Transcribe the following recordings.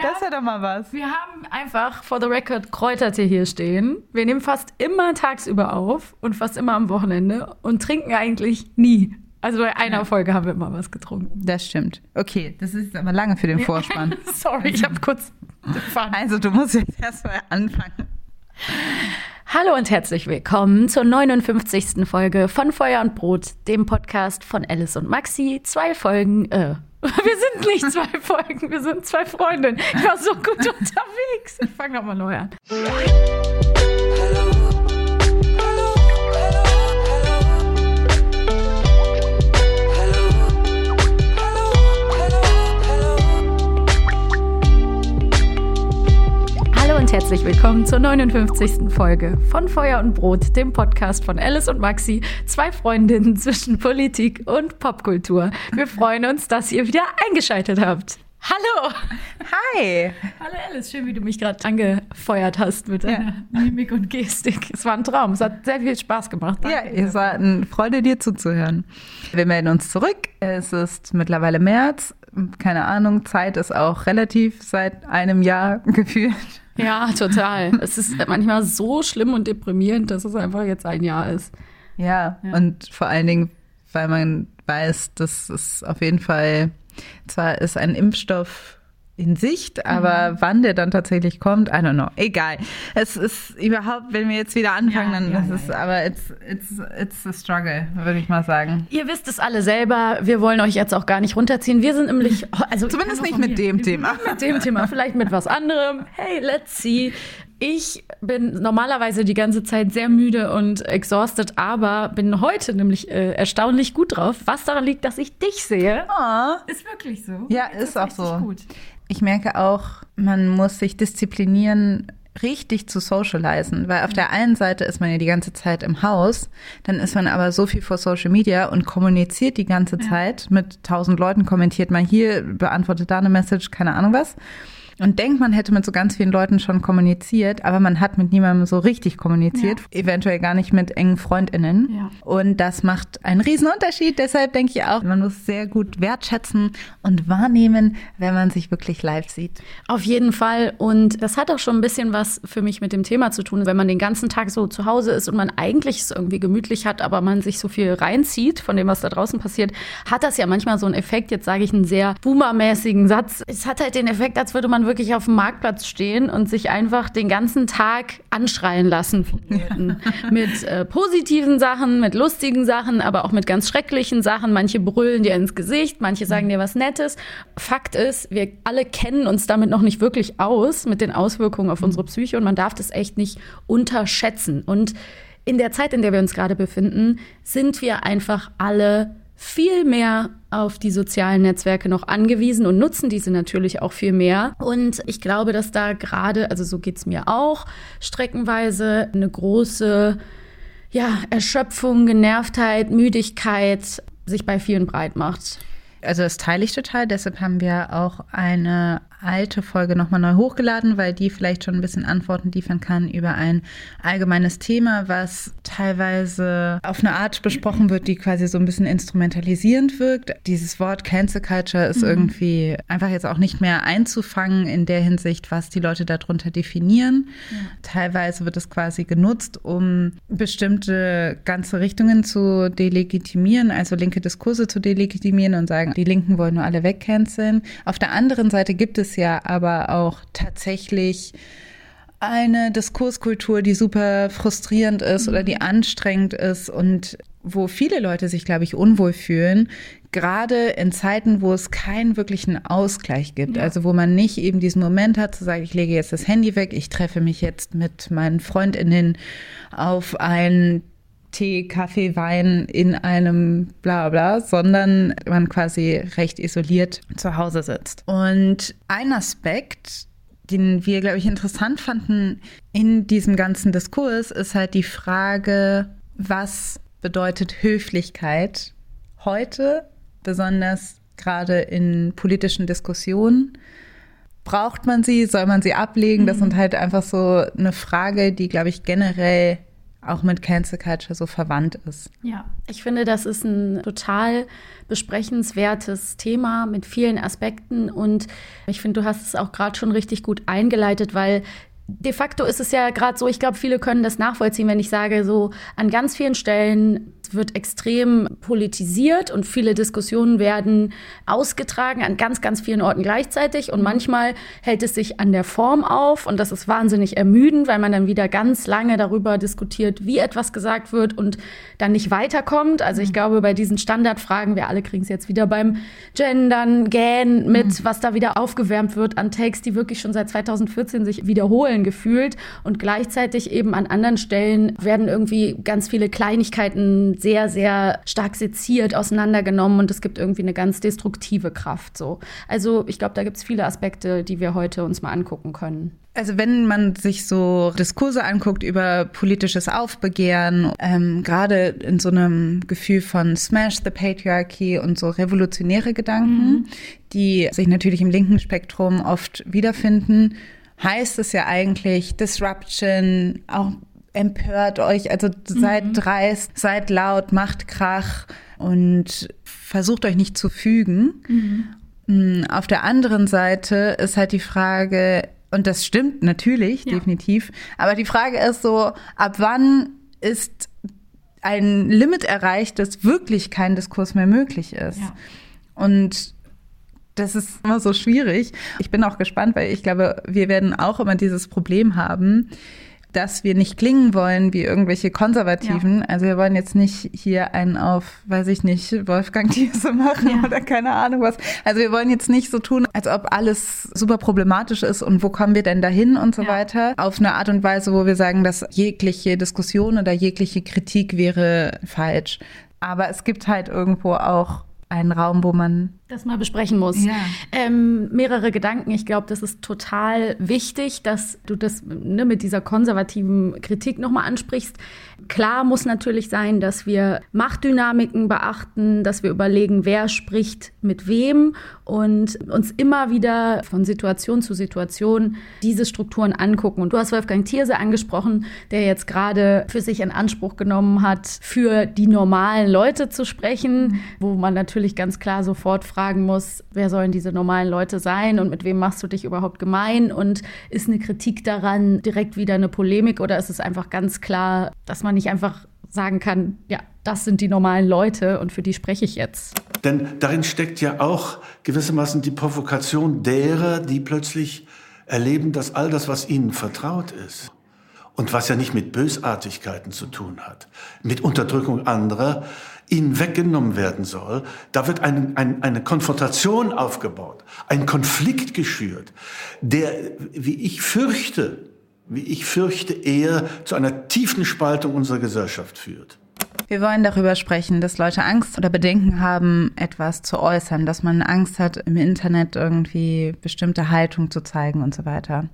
Das ist ja doch mal was. Wir haben einfach for the record Kräutertee hier stehen. Wir nehmen fast immer tagsüber auf und fast immer am Wochenende und trinken eigentlich nie. Also bei einer ja. Folge haben wir immer was getrunken. Das stimmt. Okay, das ist aber lange für den Vorspann. Sorry, ich habe kurz gefahren. Also du musst jetzt erstmal anfangen. Hallo und herzlich willkommen zur 59. Folge von Feuer und Brot, dem Podcast von Alice und Maxi. Zwei Folgen, äh, wir sind nicht zwei Folgen, wir sind zwei Freundinnen. Ich war so gut unterwegs. Ich fange nochmal neu an. Herzlich willkommen zur 59. Folge von Feuer und Brot, dem Podcast von Alice und Maxi, zwei Freundinnen zwischen Politik und Popkultur. Wir freuen uns, dass ihr wieder eingeschaltet habt. Hallo! Hi! Hallo Alice, schön, wie du mich gerade angefeuert hast mit deiner ja. Mimik und Gestik. Es war ein Traum, es hat sehr viel Spaß gemacht. Danke. Ja, es war eine Freude, dir zuzuhören. Wir melden uns zurück. Es ist mittlerweile März. Keine Ahnung, Zeit ist auch relativ seit einem Jahr gefühlt. Ja, total. es ist manchmal so schlimm und deprimierend, dass es einfach jetzt ein Jahr ist. Ja, ja. und vor allen Dingen, weil man weiß, dass es auf jeden Fall zwar ist ein Impfstoff in Sicht, aber mhm. wann der dann tatsächlich kommt, I don't know. Egal. Es ist überhaupt, wenn wir jetzt wieder anfangen, ja, dann ja, ist ja, es, aber it's, it's, it's a struggle, würde ich mal sagen. Ihr wisst es alle selber. Wir wollen euch jetzt auch gar nicht runterziehen. Wir sind nämlich, also zumindest nicht mit dem Thema. Mit dem Thema, vielleicht mit was anderem. Hey, let's see. Ich bin normalerweise die ganze Zeit sehr müde und exhausted, aber bin heute nämlich äh, erstaunlich gut drauf. Was daran liegt, dass ich dich sehe. Oh. Ist wirklich so. Ja, ist, ist auch so. Gut. Ich merke auch, man muss sich disziplinieren, richtig zu socialisen, weil auf der einen Seite ist man ja die ganze Zeit im Haus, dann ist man aber so viel vor Social Media und kommuniziert die ganze ja. Zeit mit tausend Leuten, kommentiert mal hier, beantwortet da eine Message, keine Ahnung was und denkt, man hätte mit so ganz vielen Leuten schon kommuniziert, aber man hat mit niemandem so richtig kommuniziert, ja. eventuell gar nicht mit engen FreundInnen. Ja. Und das macht einen riesen Unterschied. Deshalb denke ich auch, man muss sehr gut wertschätzen und wahrnehmen, wenn man sich wirklich live sieht. Auf jeden Fall. Und das hat auch schon ein bisschen was für mich mit dem Thema zu tun, wenn man den ganzen Tag so zu Hause ist und man eigentlich es irgendwie gemütlich hat, aber man sich so viel reinzieht von dem, was da draußen passiert, hat das ja manchmal so einen Effekt. Jetzt sage ich einen sehr boomermäßigen Satz. Es hat halt den Effekt, als würde man man wirklich auf dem Marktplatz stehen und sich einfach den ganzen Tag anschreien lassen von Leuten. Ja. Mit äh, positiven Sachen, mit lustigen Sachen, aber auch mit ganz schrecklichen Sachen. Manche brüllen dir ins Gesicht, manche sagen dir was Nettes. Fakt ist, wir alle kennen uns damit noch nicht wirklich aus, mit den Auswirkungen auf unsere Psyche und man darf das echt nicht unterschätzen. Und in der Zeit, in der wir uns gerade befinden, sind wir einfach alle viel mehr auf die sozialen Netzwerke noch angewiesen und nutzen diese natürlich auch viel mehr. Und ich glaube, dass da gerade, also so geht es mir auch, streckenweise eine große ja, Erschöpfung, Genervtheit, Müdigkeit sich bei vielen breit macht. Also das teile ich total, deshalb haben wir auch eine alte Folge nochmal neu hochgeladen, weil die vielleicht schon ein bisschen Antworten liefern kann über ein allgemeines Thema, was teilweise auf eine Art besprochen wird, die quasi so ein bisschen instrumentalisierend wirkt. Dieses Wort Cancel Culture ist mhm. irgendwie einfach jetzt auch nicht mehr einzufangen in der Hinsicht, was die Leute darunter definieren. Ja. Teilweise wird es quasi genutzt, um bestimmte ganze Richtungen zu delegitimieren, also linke Diskurse zu delegitimieren und sagen, die Linken wollen nur alle wegcanceln. Auf der anderen Seite gibt es ja aber auch tatsächlich eine Diskurskultur, die super frustrierend ist oder die mhm. anstrengend ist und wo viele Leute sich, glaube ich, unwohl fühlen, gerade in Zeiten, wo es keinen wirklichen Ausgleich gibt. Ja. Also wo man nicht eben diesen Moment hat zu sagen, ich lege jetzt das Handy weg, ich treffe mich jetzt mit meinen Freundinnen auf ein Tee, Kaffee, Wein in einem bla bla, sondern man quasi recht isoliert zu Hause sitzt. Und ein Aspekt, den wir, glaube ich, interessant fanden in diesem ganzen Diskurs, ist halt die Frage, was bedeutet Höflichkeit heute, besonders gerade in politischen Diskussionen? Braucht man sie? Soll man sie ablegen? Das mhm. sind halt einfach so eine Frage, die, glaube ich, generell auch mit Cancel Culture so verwandt ist. Ja, ich finde, das ist ein total besprechenswertes Thema mit vielen Aspekten und ich finde, du hast es auch gerade schon richtig gut eingeleitet, weil de facto ist es ja gerade so, ich glaube, viele können das nachvollziehen, wenn ich sage, so an ganz vielen Stellen wird extrem politisiert und viele Diskussionen werden ausgetragen an ganz, ganz vielen Orten gleichzeitig. Und manchmal hält es sich an der Form auf und das ist wahnsinnig ermüdend, weil man dann wieder ganz lange darüber diskutiert, wie etwas gesagt wird und dann nicht weiterkommt. Also ich mhm. glaube, bei diesen Standardfragen, wir alle kriegen es jetzt wieder beim Gendern, Gähn mit, mhm. was da wieder aufgewärmt wird an Takes, die wirklich schon seit 2014 sich wiederholen gefühlt. Und gleichzeitig eben an anderen Stellen werden irgendwie ganz viele Kleinigkeiten sehr, sehr stark seziert, auseinandergenommen und es gibt irgendwie eine ganz destruktive Kraft. So. Also ich glaube, da gibt es viele Aspekte, die wir heute uns mal angucken können. Also wenn man sich so Diskurse anguckt über politisches Aufbegehren, ähm, gerade in so einem Gefühl von Smash the Patriarchy und so revolutionäre Gedanken, mhm. die sich natürlich im linken Spektrum oft wiederfinden, heißt es ja eigentlich Disruption, auch empört euch, also seid mhm. dreist, seid laut, macht Krach und versucht euch nicht zu fügen. Mhm. Mm, auf der anderen Seite ist halt die Frage, und das stimmt natürlich, ja. definitiv, aber die Frage ist so, ab wann ist ein Limit erreicht, dass wirklich kein Diskurs mehr möglich ist? Ja. Und das ist immer so schwierig. Ich bin auch gespannt, weil ich glaube, wir werden auch immer dieses Problem haben, dass wir nicht klingen wollen wie irgendwelche Konservativen. Ja. Also wir wollen jetzt nicht hier einen auf, weiß ich nicht, Wolfgang Thiese machen ja. oder keine Ahnung was. Also wir wollen jetzt nicht so tun, als ob alles super problematisch ist und wo kommen wir denn dahin und so ja. weiter. Auf eine Art und Weise, wo wir sagen, dass jegliche Diskussion oder jegliche Kritik wäre falsch. Aber es gibt halt irgendwo auch einen Raum, wo man das mal besprechen muss. Ja. Ähm, mehrere Gedanken. Ich glaube, das ist total wichtig, dass du das ne, mit dieser konservativen Kritik nochmal ansprichst. Klar muss natürlich sein, dass wir Machtdynamiken beachten, dass wir überlegen, wer spricht mit wem und uns immer wieder von Situation zu Situation diese Strukturen angucken. Und du hast Wolfgang Thierse angesprochen, der jetzt gerade für sich in Anspruch genommen hat, für die normalen Leute zu sprechen, mhm. wo man natürlich ganz klar sofort fragt, fragen muss, wer sollen diese normalen Leute sein und mit wem machst du dich überhaupt gemein und ist eine Kritik daran direkt wieder eine Polemik oder ist es einfach ganz klar, dass man nicht einfach sagen kann, ja, das sind die normalen Leute und für die spreche ich jetzt. Denn darin steckt ja auch gewissermaßen die Provokation derer, die plötzlich erleben, dass all das, was ihnen vertraut ist und was ja nicht mit Bösartigkeiten zu tun hat, mit Unterdrückung anderer, ihnen weggenommen werden soll. Da wird ein, ein, eine Konfrontation aufgebaut, ein Konflikt geschürt, der, wie ich fürchte, wie ich fürchte, eher zu einer tiefen Spaltung unserer Gesellschaft führt. Wir wollen darüber sprechen, dass Leute Angst oder Bedenken haben, etwas zu äußern, dass man Angst hat, im Internet irgendwie bestimmte Haltung zu zeigen und so weiter.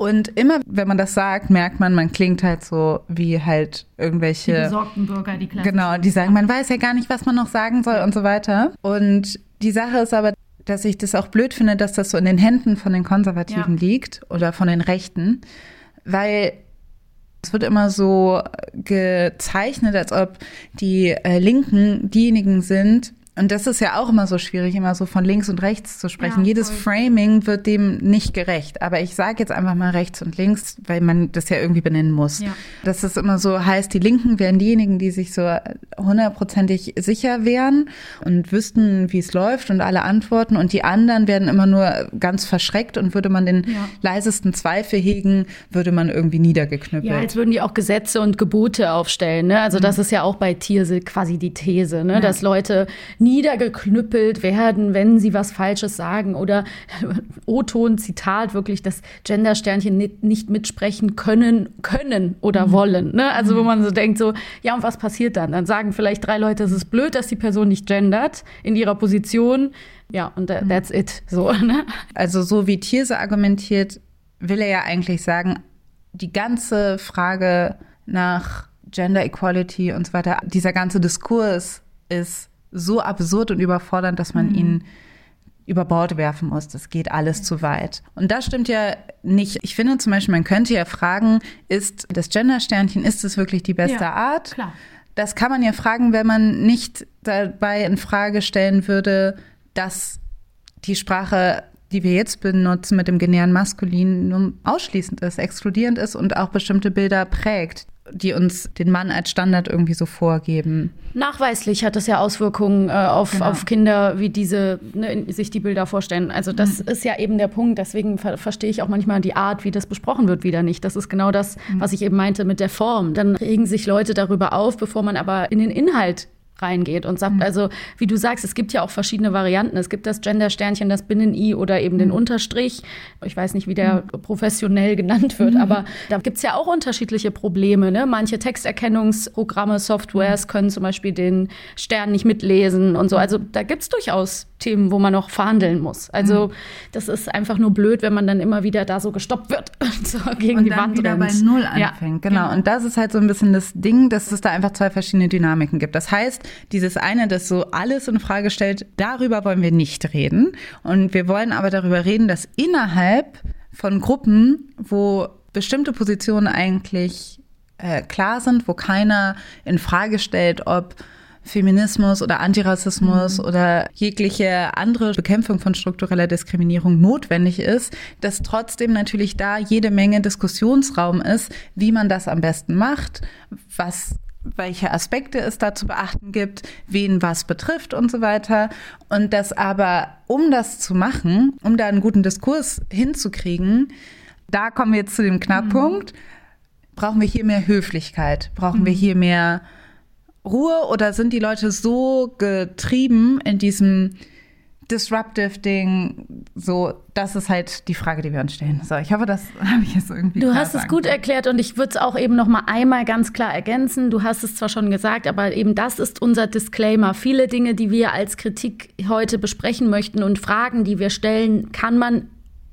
Und immer, wenn man das sagt, merkt man, man klingt halt so wie halt irgendwelche. Die besorgten Bürger, die Klasse. Genau, die sagen, man weiß ja gar nicht, was man noch sagen soll und so weiter. Und die Sache ist aber, dass ich das auch blöd finde, dass das so in den Händen von den Konservativen ja. liegt oder von den Rechten, weil es wird immer so gezeichnet, als ob die äh, Linken diejenigen sind, und das ist ja auch immer so schwierig, immer so von links und rechts zu sprechen. Ja, Jedes Framing wird dem nicht gerecht. Aber ich sage jetzt einfach mal rechts und links, weil man das ja irgendwie benennen muss. Ja. Das ist immer so heißt, die Linken wären diejenigen, die sich so hundertprozentig sicher wären und wüssten, wie es läuft und alle antworten. Und die anderen werden immer nur ganz verschreckt und würde man den ja. leisesten Zweifel hegen, würde man irgendwie niedergeknüppelt. Ja, als würden die auch Gesetze und Gebote aufstellen. Ne? Also mhm. das ist ja auch bei Tierse quasi die These, ne? dass Leute nie niedergeknüppelt werden, wenn sie was Falsches sagen oder O-Ton, Zitat, wirklich das Gender-Sternchen nicht mitsprechen können, können oder mhm. wollen. Ne? Also wo mhm. man so denkt, so, ja, und was passiert dann? Dann sagen vielleicht drei Leute, es ist blöd, dass die Person nicht gendert in ihrer Position. Ja, und mhm. that's it. So, ne? Also so wie Thierse argumentiert, will er ja eigentlich sagen, die ganze Frage nach Gender Equality und so weiter, dieser ganze Diskurs ist so absurd und überfordernd, dass man mhm. ihn über Bord werfen muss. Das geht alles zu weit. Und das stimmt ja nicht. Ich finde zum Beispiel, man könnte ja fragen, ist das Gender-Sternchen, ist es wirklich die beste ja, Art? Klar. Das kann man ja fragen, wenn man nicht dabei in Frage stellen würde, dass die Sprache, die wir jetzt benutzen mit dem genären Maskulin, nur ausschließend ist, exkludierend ist und auch bestimmte Bilder prägt die uns den Mann als Standard irgendwie so vorgeben. Nachweislich hat das ja Auswirkungen äh, auf, genau. auf Kinder, wie diese ne, sich die Bilder vorstellen. Also das mhm. ist ja eben der Punkt. Deswegen ver verstehe ich auch manchmal die Art, wie das besprochen wird, wieder nicht. Das ist genau das, mhm. was ich eben meinte mit der Form. Dann regen sich Leute darüber auf, bevor man aber in den Inhalt reingeht und sagt, mhm. also wie du sagst, es gibt ja auch verschiedene Varianten. Es gibt das Gender-Sternchen, das Binnen-I oder eben mhm. den Unterstrich. Ich weiß nicht, wie der mhm. professionell genannt wird, mhm. aber da gibt es ja auch unterschiedliche Probleme. Ne? Manche Texterkennungsprogramme, Softwares mhm. können zum Beispiel den Stern nicht mitlesen und so. Also da gibt es durchaus Themen, wo man noch verhandeln muss. Also mhm. das ist einfach nur blöd, wenn man dann immer wieder da so gestoppt wird und so gegen und die Wand wieder rennt. bei Null anfängt. Ja, genau. genau. Und das ist halt so ein bisschen das Ding, dass es da einfach zwei verschiedene Dynamiken gibt. Das heißt, dieses eine, das so alles in Frage stellt, darüber wollen wir nicht reden. Und wir wollen aber darüber reden, dass innerhalb von Gruppen, wo bestimmte Positionen eigentlich äh, klar sind, wo keiner in Frage stellt, ob Feminismus oder Antirassismus mhm. oder jegliche andere Bekämpfung von struktureller Diskriminierung notwendig ist, dass trotzdem natürlich da jede Menge Diskussionsraum ist, wie man das am besten macht, was welche Aspekte es da zu beachten gibt, wen was betrifft und so weiter. Und dass aber, um das zu machen, um da einen guten Diskurs hinzukriegen, da kommen wir jetzt zu dem Knackpunkt, mhm. brauchen wir hier mehr Höflichkeit, brauchen mhm. wir hier mehr Ruhe oder sind die Leute so getrieben in diesem disruptive Ding, so, das ist halt die Frage, die wir uns stellen. So, ich hoffe, das habe ich jetzt irgendwie. Du hast es gut können. erklärt und ich würde es auch eben noch mal einmal ganz klar ergänzen. Du hast es zwar schon gesagt, aber eben das ist unser Disclaimer. Viele Dinge, die wir als Kritik heute besprechen möchten und Fragen, die wir stellen, kann man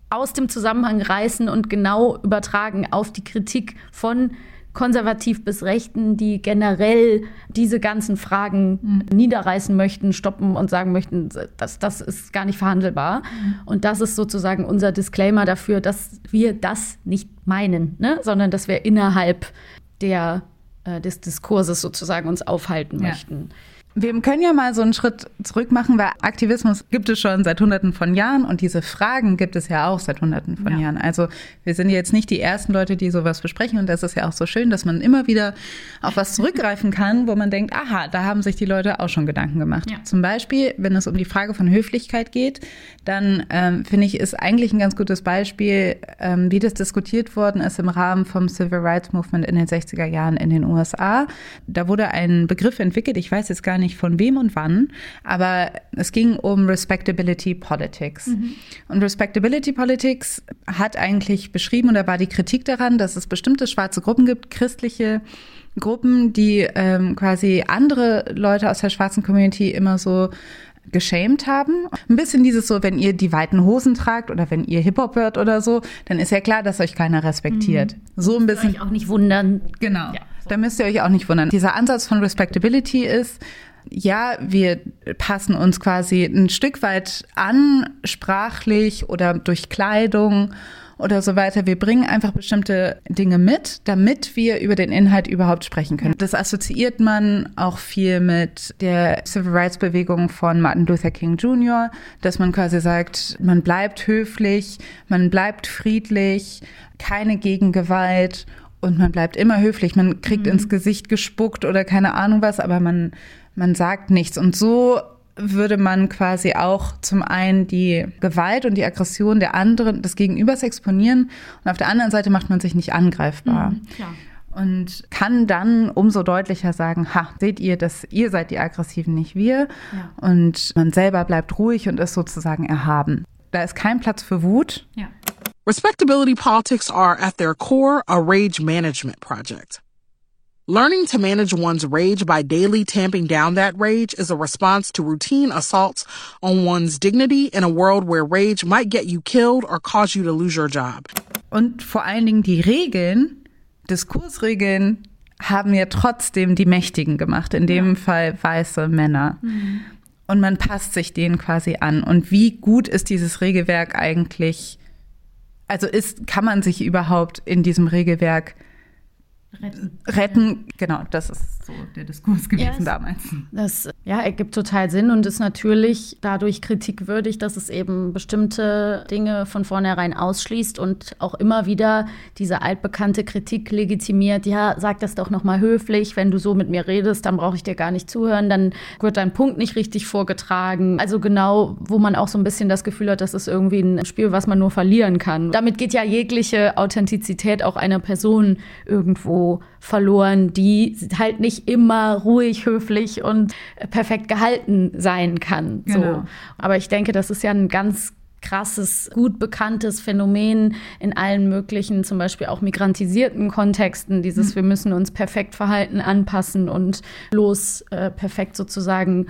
aus dem Zusammenhang reißen und genau übertragen auf die Kritik von konservativ bis Rechten, die generell diese ganzen Fragen mhm. niederreißen möchten, stoppen und sagen möchten, das, das ist gar nicht verhandelbar. Mhm. Und das ist sozusagen unser Disclaimer dafür, dass wir das nicht meinen, ne? sondern dass wir innerhalb der, äh, des Diskurses sozusagen uns aufhalten ja. möchten. Wir können ja mal so einen Schritt zurück machen, weil Aktivismus gibt es schon seit Hunderten von Jahren und diese Fragen gibt es ja auch seit Hunderten von ja. Jahren. Also wir sind jetzt nicht die ersten Leute, die sowas besprechen und das ist ja auch so schön, dass man immer wieder auf was zurückgreifen kann, wo man denkt, aha, da haben sich die Leute auch schon Gedanken gemacht. Ja. Zum Beispiel, wenn es um die Frage von Höflichkeit geht, dann ähm, finde ich, ist eigentlich ein ganz gutes Beispiel, ähm, wie das diskutiert worden ist im Rahmen vom Civil Rights Movement in den 60er Jahren in den USA. Da wurde ein Begriff entwickelt, ich weiß jetzt gar nicht, von wem und wann, aber es ging um Respectability Politics. Mhm. Und Respectability Politics hat eigentlich beschrieben, und da war die Kritik daran, dass es bestimmte schwarze Gruppen gibt, christliche Gruppen, die ähm, quasi andere Leute aus der schwarzen Community immer so geschämt haben. Ein bisschen dieses so, wenn ihr die weiten Hosen tragt oder wenn ihr Hip-Hop hört oder so, dann ist ja klar, dass euch keiner respektiert. Mhm. So ein bisschen. Euch auch nicht wundern. Genau. Ja. Da müsst ihr euch auch nicht wundern. Dieser Ansatz von Respectability ist, ja, wir passen uns quasi ein Stück weit an, sprachlich oder durch Kleidung oder so weiter. Wir bringen einfach bestimmte Dinge mit, damit wir über den Inhalt überhaupt sprechen können. Das assoziiert man auch viel mit der Civil Rights Bewegung von Martin Luther King Jr., dass man quasi sagt, man bleibt höflich, man bleibt friedlich, keine Gegengewalt und man bleibt immer höflich. Man kriegt mhm. ins Gesicht gespuckt oder keine Ahnung was, aber man man sagt nichts. Und so würde man quasi auch zum einen die Gewalt und die Aggression der anderen, des Gegenübers exponieren und auf der anderen Seite macht man sich nicht angreifbar. Mhm, und kann dann umso deutlicher sagen, ha, seht ihr, dass ihr seid die Aggressiven, nicht wir. Ja. Und man selber bleibt ruhig und ist sozusagen erhaben. Da ist kein Platz für Wut. Ja. Respectability politics are at their core a rage management project. Learning to manage one's rage by daily tamping down that rage is a response to routine assaults on one's dignity in a world where rage might get you killed or cause you to lose your job. Und vor allen Dingen die Regeln, Diskursregeln, haben ja trotzdem die Mächtigen gemacht, in dem ja. Fall weiße Männer. Mhm. Und man passt sich denen quasi an. Und wie gut ist dieses Regelwerk eigentlich? Also ist, kann man sich überhaupt in diesem Regelwerk Retten. Retten, genau, das ist so der Diskurs gewesen ja, damals. Das ja, ergibt total Sinn und ist natürlich dadurch kritikwürdig, dass es eben bestimmte Dinge von vornherein ausschließt und auch immer wieder diese altbekannte Kritik legitimiert. Ja, sag das doch nochmal höflich, wenn du so mit mir redest, dann brauche ich dir gar nicht zuhören, dann wird dein Punkt nicht richtig vorgetragen. Also genau, wo man auch so ein bisschen das Gefühl hat, das ist irgendwie ein Spiel, was man nur verlieren kann. Damit geht ja jegliche Authentizität auch einer Person irgendwo verloren, die halt nicht immer ruhig, höflich und perfekt gehalten sein kann. Genau. So. Aber ich denke, das ist ja ein ganz krasses, gut bekanntes Phänomen in allen möglichen, zum Beispiel auch migrantisierten Kontexten, dieses mhm. wir müssen uns perfekt verhalten, anpassen und los äh, perfekt sozusagen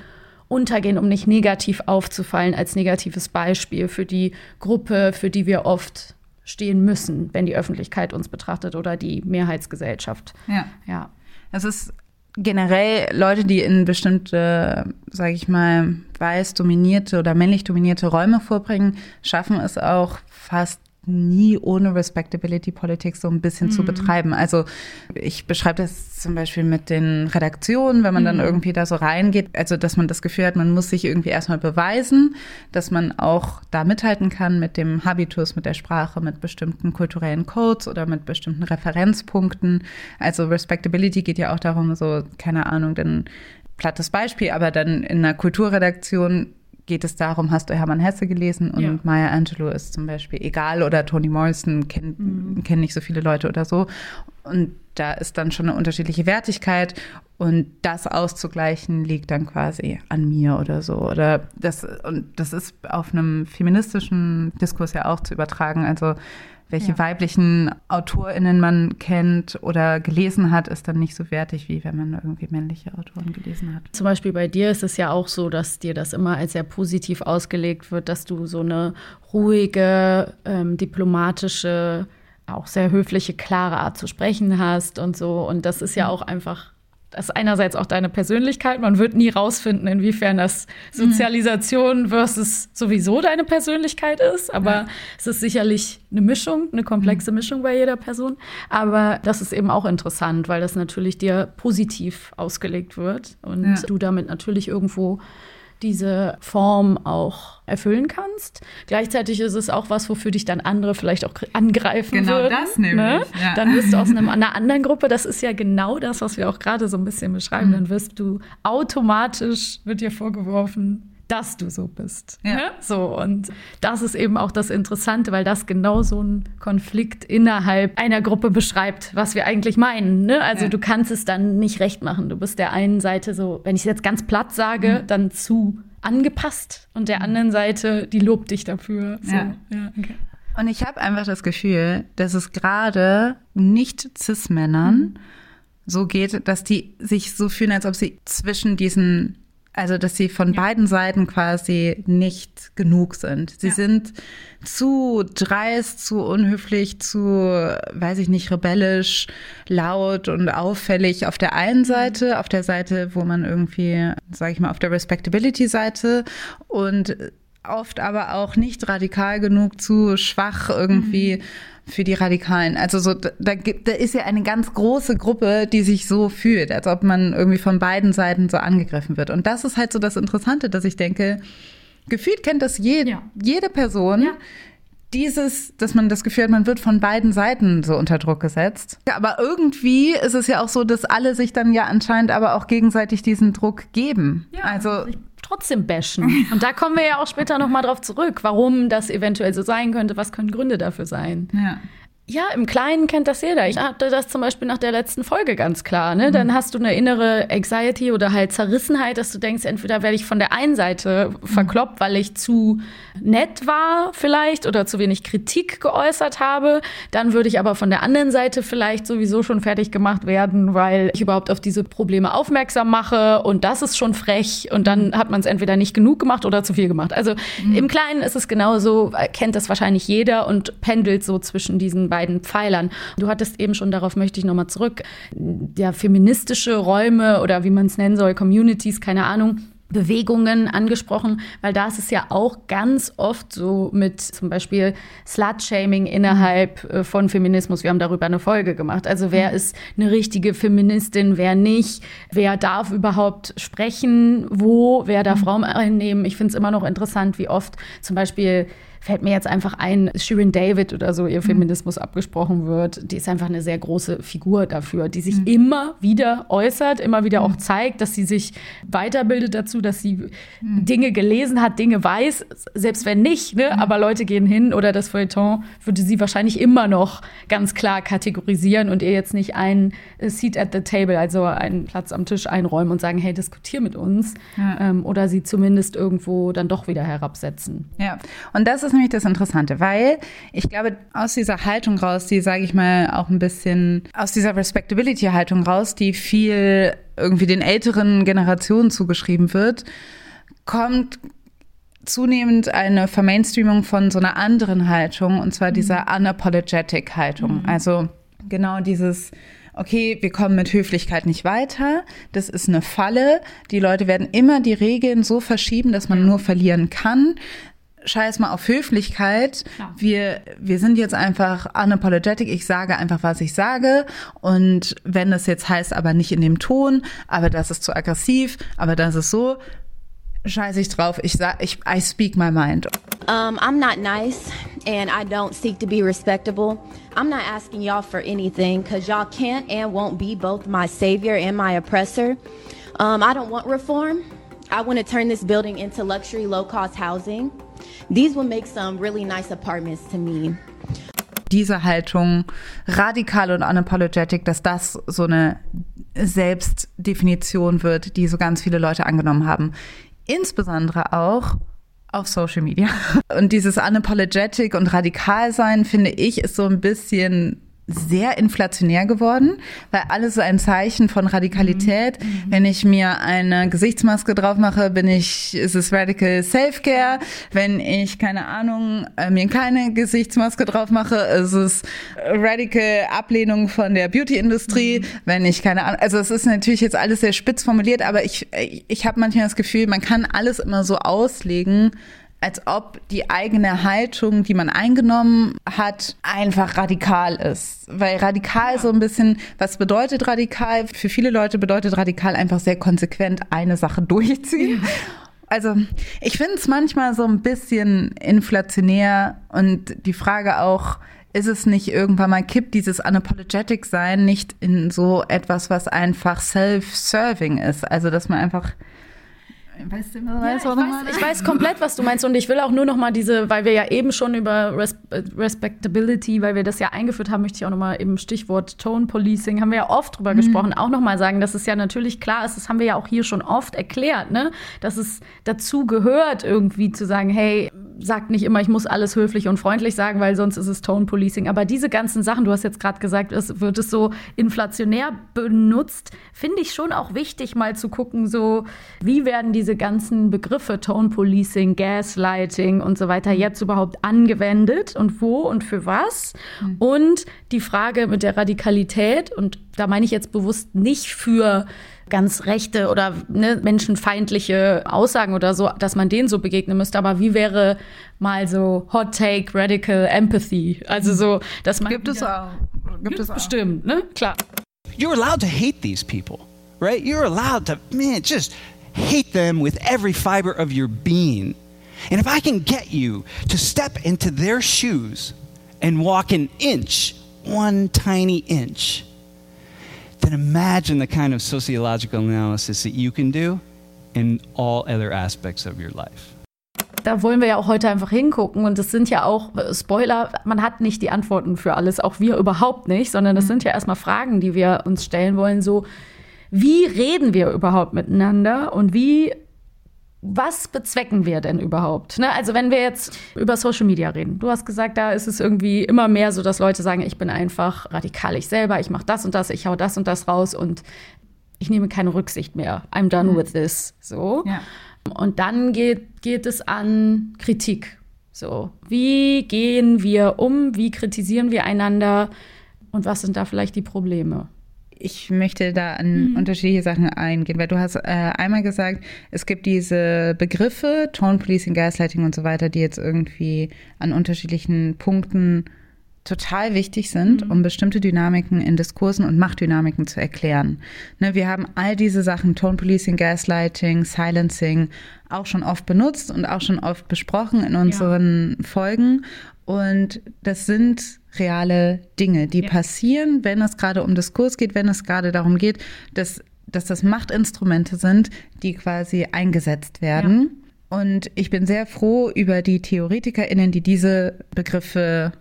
untergehen, um nicht negativ aufzufallen als negatives Beispiel für die Gruppe, für die wir oft stehen müssen, wenn die Öffentlichkeit uns betrachtet oder die Mehrheitsgesellschaft. Ja. ja. Es ist generell Leute, die in bestimmte, sage ich mal, weiß dominierte oder männlich dominierte Räume vorbringen, schaffen es auch fast nie ohne Respectability Politics so ein bisschen mhm. zu betreiben. Also ich beschreibe das zum Beispiel mit den Redaktionen, wenn man mhm. dann irgendwie da so reingeht, also dass man das Gefühl hat, man muss sich irgendwie erstmal beweisen, dass man auch da mithalten kann mit dem Habitus, mit der Sprache, mit bestimmten kulturellen Codes oder mit bestimmten Referenzpunkten. Also Respectability geht ja auch darum, so, keine Ahnung, dann plattes Beispiel, aber dann in einer Kulturredaktion geht es darum, hast du Hermann Hesse gelesen und Ja. Maya Angelou ist zum Beispiel egal oder Toni Morrison Mhm. kennen nicht so viele Leute oder so. Und da ist dann schon eine unterschiedliche Wertigkeit und das auszugleichen liegt dann quasi an mir oder so. Oder das, und das ist auf einem feministischen Diskurs ja auch zu übertragen. Also welche Ja. weiblichen AutorInnen man kennt oder gelesen hat, ist dann nicht so wertig, wie wenn man irgendwie männliche Autoren gelesen hat. Zum Beispiel bei dir ist es ja auch so, dass dir das immer als sehr positiv ausgelegt wird, dass du so eine ruhige, ähm, diplomatische, auch sehr höfliche, klare Art zu sprechen hast und so. Und das ist ja auch einfach, das ist einerseits auch deine Persönlichkeit. Man wird nie rausfinden, inwiefern das Sozialisation versus sowieso deine Persönlichkeit ist. Aber es ist sicherlich eine Mischung, eine komplexe Mischung bei jeder Person. Aber das ist eben auch interessant, weil das natürlich dir positiv ausgelegt wird und Ja. du damit natürlich irgendwo diese Form auch erfüllen kannst. Gleichzeitig ist es auch was, wofür dich dann andere vielleicht auch angreifen Genau würden. das nämlich, Ne? ja. Dann wirst du aus einem, einer anderen Gruppe, das ist ja genau das, was wir auch gerade so ein bisschen beschreiben, dann wirst du automatisch, wird dir vorgeworfen, dass du so bist. Ja. Ne? So, und das ist eben auch das Interessante, weil das genau so einen Konflikt innerhalb einer Gruppe beschreibt, was wir eigentlich meinen. Ne? Also Ja. du kannst es dann nicht recht machen. Du bist der einen Seite so, wenn ich es jetzt ganz platt sage, Mhm. dann zu angepasst und der anderen Seite, die lobt dich dafür. So, Ja. ja okay. Und ich habe einfach das Gefühl, dass es gerade nicht Cis-Männern so geht, dass die sich so fühlen, als ob sie zwischen diesen, also dass sie von beiden Seiten quasi nicht genug sind. Sie sind zu dreist, zu unhöflich, zu, weiß ich nicht, rebellisch, laut und auffällig auf der einen Seite, auf der Seite, wo man irgendwie, sage ich mal, auf der Respectability-Seite. Und oft aber auch nicht radikal genug, zu schwach irgendwie für die Radikalen. Also so, da, gibt, da ist ja eine ganz große Gruppe, die sich so fühlt, als ob man irgendwie von beiden Seiten so angegriffen wird. Und das ist halt so das Interessante, dass ich denke, gefühlt kennt das je, Ja. jede Person. Ja. Dieses, dass man das Gefühl hat, man wird von beiden Seiten so unter Druck gesetzt. Ja, aber irgendwie ist es ja auch so, dass alle sich dann ja anscheinend aber auch gegenseitig diesen Druck geben. also sich trotzdem bashen. Und da kommen wir ja auch später noch mal drauf zurück, warum das eventuell so sein könnte. Was können Gründe dafür sein? ja. Ja, im Kleinen kennt das jeder. Ich hatte das zum Beispiel nach der letzten Folge ganz klar. Ne? Dann hast du eine innere Anxiety oder halt Zerrissenheit, dass du denkst, entweder werde ich von der einen Seite verkloppt, weil ich zu nett war vielleicht oder zu wenig Kritik geäußert habe. Dann würde ich aber von der anderen Seite vielleicht sowieso schon fertig gemacht werden, weil ich überhaupt auf diese Probleme aufmerksam mache und das ist schon frech und dann hat man es entweder nicht genug gemacht oder zu viel gemacht. Also im Kleinen ist es genauso, kennt das wahrscheinlich jeder und pendelt so zwischen diesen beiden Pfeilern. Du hattest eben schon, darauf möchte ich nochmal zurück, ja, feministische Räume oder wie man es nennen soll, Communities, keine Ahnung. Bewegungen angesprochen, weil da ist es ja auch ganz oft so mit zum Beispiel Slut-Shaming innerhalb äh, von Feminismus. Wir haben darüber eine Folge gemacht. Also wer ist eine richtige Feministin, wer nicht, wer darf überhaupt sprechen, wo, wer darf Raum einnehmen. Ich finde es immer noch interessant, wie oft zum Beispiel fällt mir jetzt einfach ein, Shirin David oder so, ihr Feminismus abgesprochen wird. Die ist einfach eine sehr große Figur dafür, die sich immer wieder äußert, immer wieder auch zeigt, dass sie sich weiterbildet dazu, dass sie Dinge gelesen hat, Dinge weiß, selbst wenn nicht, ne? aber Leute gehen hin oder das Feuilleton würde sie wahrscheinlich immer noch ganz klar kategorisieren und ihr jetzt nicht einen Seat at the table, also einen Platz am Tisch einräumen und sagen, hey, diskutier mit uns Ja. ähm, oder sie zumindest irgendwo dann doch wieder herabsetzen. Ja, und das ist nämlich das Interessante, weil ich glaube, aus dieser Haltung raus, die, sage ich mal, auch ein bisschen aus dieser Respectability-Haltung raus, die viel irgendwie den älteren Generationen zugeschrieben wird, kommt zunehmend eine Vermainstreamung von so einer anderen Haltung, und zwar dieser unapologetic Haltung. Also genau dieses, okay, wir kommen mit Höflichkeit nicht weiter, das ist eine Falle, die Leute werden immer die Regeln so verschieben, dass man nur verlieren kann. Scheiß mal auf Höflichkeit. Klar. Wir, wir sind jetzt einfach unapologetic. Ich sage einfach, was ich sage. Und wenn das jetzt heißt, aber nicht in dem Ton, aber das ist zu aggressiv, aber das ist so, scheiß ich drauf. Ich sag, ich, I speak my mind. Um, I'm not nice and I don't seek to be respectable. I'm not asking y'all for anything because y'all can't and won't be both my savior and my oppressor. Um, I don't want reform. I want to turn this building into luxury low cost housing. These will make some really nice apartments to me. Diese Haltung, radikal und unapologetic, dass das so eine Selbstdefinition wird, die so ganz viele Leute angenommen haben. Insbesondere auch auf Social Media. Und dieses unapologetic und radikal sein, finde ich, ist so ein bisschen sehr inflationär geworden, weil alles so ein Zeichen von Radikalität. Mhm. Wenn ich mir eine Gesichtsmaske drauf mache, bin ich, ist es Radical Self-Care. Wenn ich, keine Ahnung, äh, mir keine Gesichtsmaske drauf mache, ist es Radical Ablehnung von der Beauty-Industrie. Mhm. Wenn ich keine Ahnung, also es ist natürlich jetzt alles sehr spitz formuliert, aber ich, ich habe manchmal das Gefühl, man kann alles immer so auslegen, als ob die eigene Haltung, die man eingenommen hat, einfach radikal ist. Weil radikal ja. so ein bisschen, was bedeutet radikal? Für viele Leute bedeutet radikal einfach sehr konsequent eine Sache durchziehen. Ja. Also ich finde es manchmal so ein bisschen inflationär und die Frage auch, ist es nicht irgendwann mal kippt dieses unapologetic sein nicht in so etwas, was einfach self-serving ist? Also dass man einfach Weißt du, ja, ich, weiß, ich weiß komplett, was du meinst. Und ich will auch nur noch mal diese, weil wir ja eben schon über Res Respectability, weil wir das ja eingeführt haben, möchte ich auch noch mal eben Stichwort Tone Policing, haben wir ja oft drüber mhm. gesprochen, auch noch mal sagen, dass es ja natürlich klar ist, das haben wir ja auch hier schon oft erklärt, ne? dass es dazu gehört, irgendwie zu sagen, hey, sagt nicht immer, ich muss alles höflich und freundlich sagen, weil sonst ist es Tone Policing. Aber diese ganzen Sachen, du hast jetzt gerade gesagt, es wird es so inflationär benutzt, finde ich schon auch wichtig, mal zu gucken, so wie werden diese ganzen Begriffe Tone Policing, Gaslighting und so weiter jetzt überhaupt angewendet und wo und für was? Mhm. Und die Frage mit der Radikalität, und da meine ich jetzt bewusst nicht für ganz rechte oder ne, menschenfeindliche Aussagen oder so, dass man denen so begegnen müsste. Aber wie wäre mal so Hot Take, Radical Empathy? Also so, dass man. Gibt es auch. Gibt es auch. Bestimmt, ne? Klar. You're allowed to hate these people, right? You're allowed to, man, just hate them with every fiber of your being. And if I can get you to step into their shoes and walk an inch, one tiny inch, then imagine the kind of sociological analysis that you can do in all other aspects of your life. Da wollen wir ja auch heute einfach hingucken und es sind ja auch äh, Spoiler, man hat nicht die Antworten für alles, auch wir überhaupt nicht, sondern das mhm. sind ja erstmal Fragen, die wir uns stellen wollen, so wie reden wir überhaupt miteinander und wie was bezwecken wir denn überhaupt? Ne? Also wenn wir jetzt über Social Media reden, du hast gesagt, da ist es irgendwie immer mehr so, dass Leute sagen, ich bin einfach radikal ich selber, ich mache das und das, ich hau das und das raus und ich nehme keine Rücksicht mehr. I'm done mhm. with this. So. Ja. Und dann geht, geht es an Kritik. So, wie gehen wir um? Wie kritisieren wir einander? Und was sind da vielleicht die Probleme? Ich möchte da an mhm. unterschiedliche Sachen eingehen, weil du hast äh, einmal gesagt, es gibt diese Begriffe, Tone Policing, Gaslighting und so weiter, die jetzt irgendwie an unterschiedlichen Punkten total wichtig sind, mhm. um bestimmte Dynamiken in Diskursen und Machtdynamiken zu erklären. Ne, wir haben all diese Sachen, Tone Policing, Gaslighting, Silencing, auch schon oft benutzt und auch schon oft besprochen in unseren ja. Folgen. Und das sind reale Dinge, die ja. passieren, wenn es gerade um Diskurs geht, wenn es gerade darum geht, dass, dass das Machtinstrumente sind, die quasi eingesetzt werden. Ja. Und ich bin sehr froh über die TheoretikerInnen, die diese Begriffe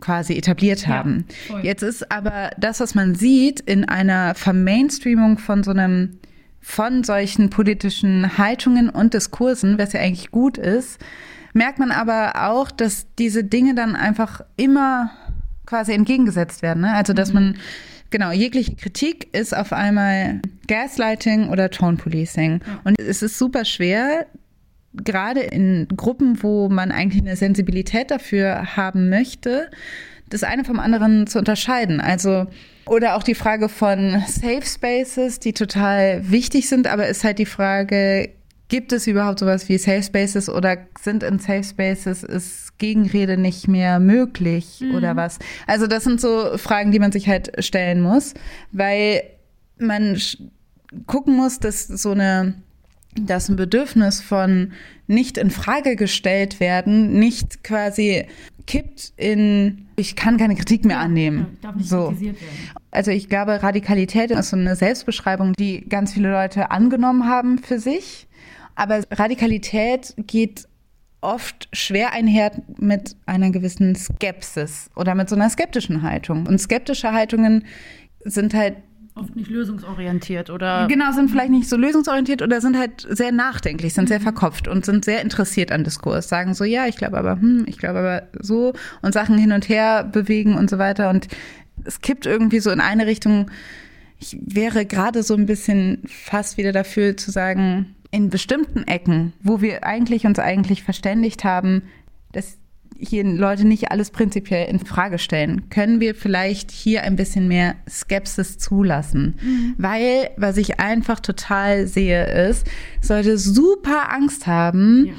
quasi etabliert haben. Ja, Jetzt ist aber das, was man sieht in einer Vermainstreamung von so einem von solchen politischen Haltungen und Diskursen, was ja eigentlich gut ist, merkt man aber auch, dass diese Dinge dann einfach immer quasi entgegengesetzt werden. Ne? Also, dass mhm. man, genau, jegliche Kritik ist auf einmal Gaslighting oder Tone Policing. Und es ist super schwer, gerade in Gruppen, wo man eigentlich eine Sensibilität dafür haben möchte, das eine vom anderen zu unterscheiden. Also, oder auch die Frage von Safe Spaces, die total wichtig sind, aber ist halt die Frage, Gibt es überhaupt sowas wie Safe Spaces oder sind in Safe Spaces ist Gegenrede nicht mehr möglich mhm. oder was? Also das sind so Fragen, die man sich halt stellen muss, weil man gucken muss, dass so eine dass ein Bedürfnis von nicht in Frage gestellt werden nicht quasi kippt in ich kann keine Kritik mehr Ja, annehmen. darf nicht so. kritisiert werden. Also ich glaube, Radikalität ist so eine Selbstbeschreibung, die ganz viele Leute angenommen haben für sich. Aber Radikalität geht oft schwer einher mit einer gewissen Skepsis oder mit so einer skeptischen Haltung. Und skeptische Haltungen sind halt Oft nicht lösungsorientiert oder. Genau, sind vielleicht nicht so lösungsorientiert oder sind halt sehr nachdenklich, sind sehr verkopft und sind sehr interessiert an Diskurs. Sagen so, ja, ich glaube aber, hm, ich glaube aber so und Sachen hin und her bewegen und so weiter. Und es kippt irgendwie so in eine Richtung. Ich wäre gerade so ein bisschen fast wieder dafür zu sagen, in bestimmten Ecken, wo wir eigentlich uns eigentlich verständigt haben, dass hier Leute nicht alles prinzipiell in Frage stellen, können wir vielleicht hier ein bisschen mehr Skepsis zulassen. Weil, was ich einfach total sehe, ist, Leute super Angst haben,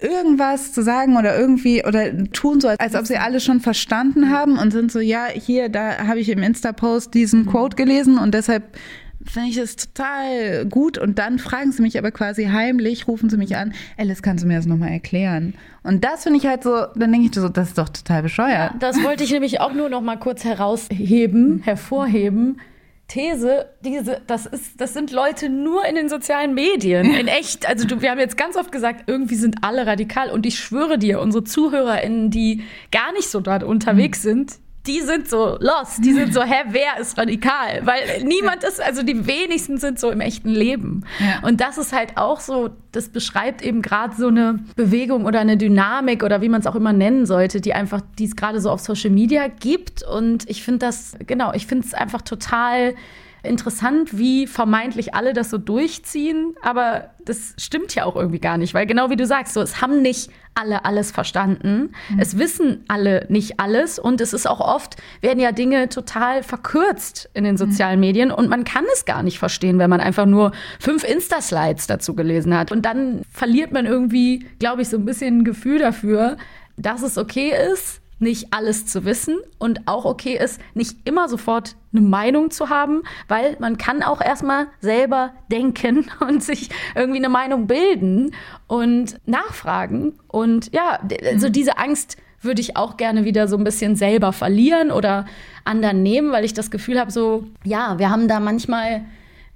irgendwas zu sagen oder irgendwie oder tun so, als ob sie alles schon verstanden haben und sind so, ja, hier, da habe ich im Insta-Post diesen Quote gelesen und deshalb finde ich es total gut. Und dann fragen sie mich aber quasi heimlich, rufen sie mich an, Alice, kannst du mir das nochmal erklären? Und das finde ich halt so, dann denke ich so, das ist doch total bescheuert. Das wollte ich nämlich auch nur noch mal kurz herausheben, hervorheben. These, diese, das ist, das sind Leute nur in den sozialen Medien. In echt. Also du, wir haben jetzt ganz oft gesagt, irgendwie sind alle radikal. Und ich schwöre dir, unsere ZuhörerInnen, die gar nicht so dort unterwegs sind, die sind so lost, die sind so, hä, wer ist radikal? Weil niemand ist, also die wenigsten sind so im echten Leben. Ja. Und das ist halt auch so, das beschreibt eben gerade so eine Bewegung oder eine Dynamik oder wie man es auch immer nennen sollte, die einfach, die es gerade so auf Social Media gibt. Und ich finde das, genau, ich finde es einfach total interessant, wie vermeintlich alle das so durchziehen, aber das stimmt ja auch irgendwie gar nicht, weil genau wie du sagst, so es haben nicht alle alles verstanden, es wissen alle nicht alles und es ist auch oft werden ja Dinge total verkürzt in den sozialen Medien und man kann es gar nicht verstehen, wenn man einfach nur fünf Insta-Slides dazu gelesen hat. Und dann verliert man irgendwie, glaube ich, so ein bisschen ein Gefühl dafür, dass es okay ist, nicht alles zu wissen und auch okay ist, nicht immer sofort eine Meinung zu haben, weil man kann auch erstmal selber denken und sich irgendwie eine Meinung bilden und nachfragen. Und ja, also diese Angst würde ich auch gerne wieder so ein bisschen selber verlieren oder anderen nehmen, weil ich das Gefühl habe, so, ja, wir haben da manchmal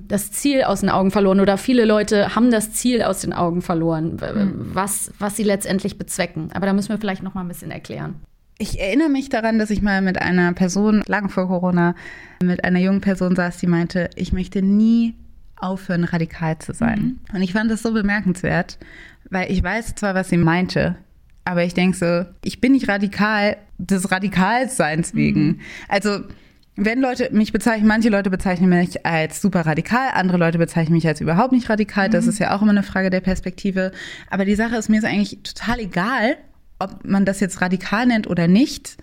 das Ziel aus den Augen verloren oder viele Leute haben das Ziel aus den Augen verloren, was, was sie letztendlich bezwecken. Aber da müssen wir vielleicht noch mal ein bisschen erklären. Ich erinnere mich daran, dass ich mal mit einer Person, lang vor Corona, mit einer jungen Person saß, die meinte, ich möchte nie aufhören, radikal zu sein. Und ich fand das so bemerkenswert, weil ich weiß zwar, was sie meinte, aber ich denke so, ich bin nicht radikal des Radikalseins wegen. Also, wenn Leute mich bezeichnen, manche Leute bezeichnen mich als super radikal, andere Leute bezeichnen mich als überhaupt nicht radikal. Das ist ja auch immer eine Frage der Perspektive. Aber die Sache ist mir ist eigentlich total egal, ob man das jetzt radikal nennt oder nicht.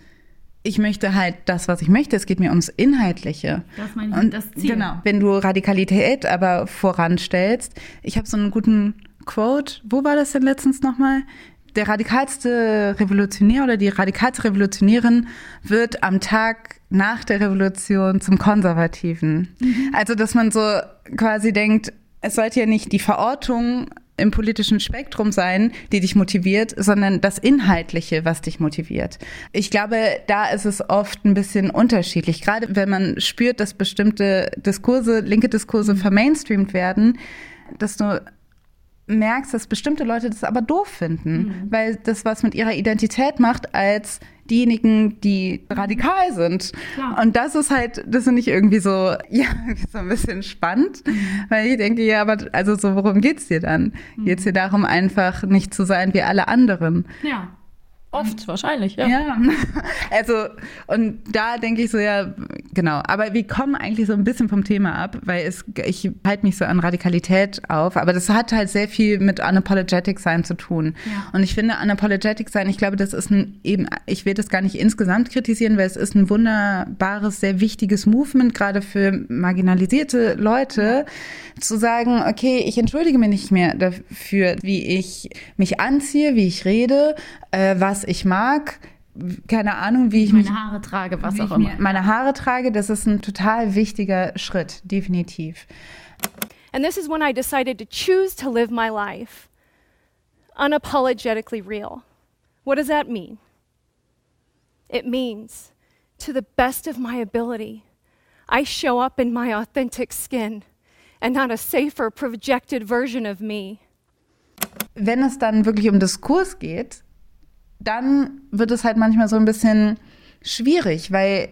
Ich möchte halt das, was ich möchte. Es geht mir ums Inhaltliche. Das meine ich, Und das Ziel. Genau. Wenn du Radikalität aber voranstellst, ich habe so einen guten Quote. Wo war das denn letztens nochmal? Der radikalste Revolutionär oder die radikalste Revolutionärin wird am Tag nach der Revolution zum Konservativen. Also, dass man so quasi denkt, es sollte ja nicht die Verortung im politischen Spektrum sein, die dich motiviert, sondern das Inhaltliche, was dich motiviert. Ich glaube, da ist es oft ein bisschen unterschiedlich. Gerade wenn man spürt, dass bestimmte Diskurse, linke Diskurse vermainstreamt werden, dass du merkst, dass bestimmte Leute das aber doof finden, weil das was mit ihrer Identität macht als diejenigen, die radikal sind. Und das ist halt, das finde ich irgendwie so, ja, so ein bisschen spannend, weil ich denke, ja, aber also so, worum geht's dir dann? Geht's dir darum, einfach nicht zu sein wie alle anderen? Ja. Oft, wahrscheinlich, ja. Ja, also und da denke ich so, ja, genau. Aber wir kommen eigentlich so ein bisschen vom Thema ab, weil es, ich halte mich so an Radikalität auf, aber das hat halt sehr viel mit Unapologetic sein zu tun. Ja. Und ich finde Unapologetic sein, ich glaube, das ist ein eben, ich will das gar nicht insgesamt kritisieren, weil es ist ein wunderbares, sehr wichtiges Movement, gerade für marginalisierte Leute, zu sagen, okay, ich entschuldige mich nicht mehr dafür, wie ich mich anziehe, wie ich rede, äh, was ich mag, keine Ahnung, wie ich mich Meine Haare trage, was auch immer. meine Haare trage, das ist ein total wichtiger Schritt, definitiv. And this is when I decided to choose to live my life unapologetically real. What does that mean? It means, to the best of my ability, I show up in my authentic skin and not a safer, projected version of me. Wenn es dann wirklich um Diskurs geht, dann wird es halt manchmal so ein bisschen schwierig, weil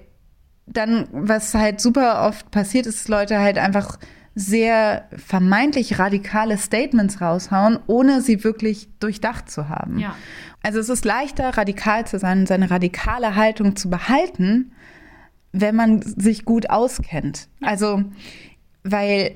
dann, was halt super oft passiert, ist, dass Leute halt einfach sehr vermeintlich radikale Statements raushauen, ohne sie wirklich durchdacht zu haben. Ja. Also es ist leichter, radikal zu sein und seine radikale Haltung zu behalten, wenn man sich gut auskennt. Also, weil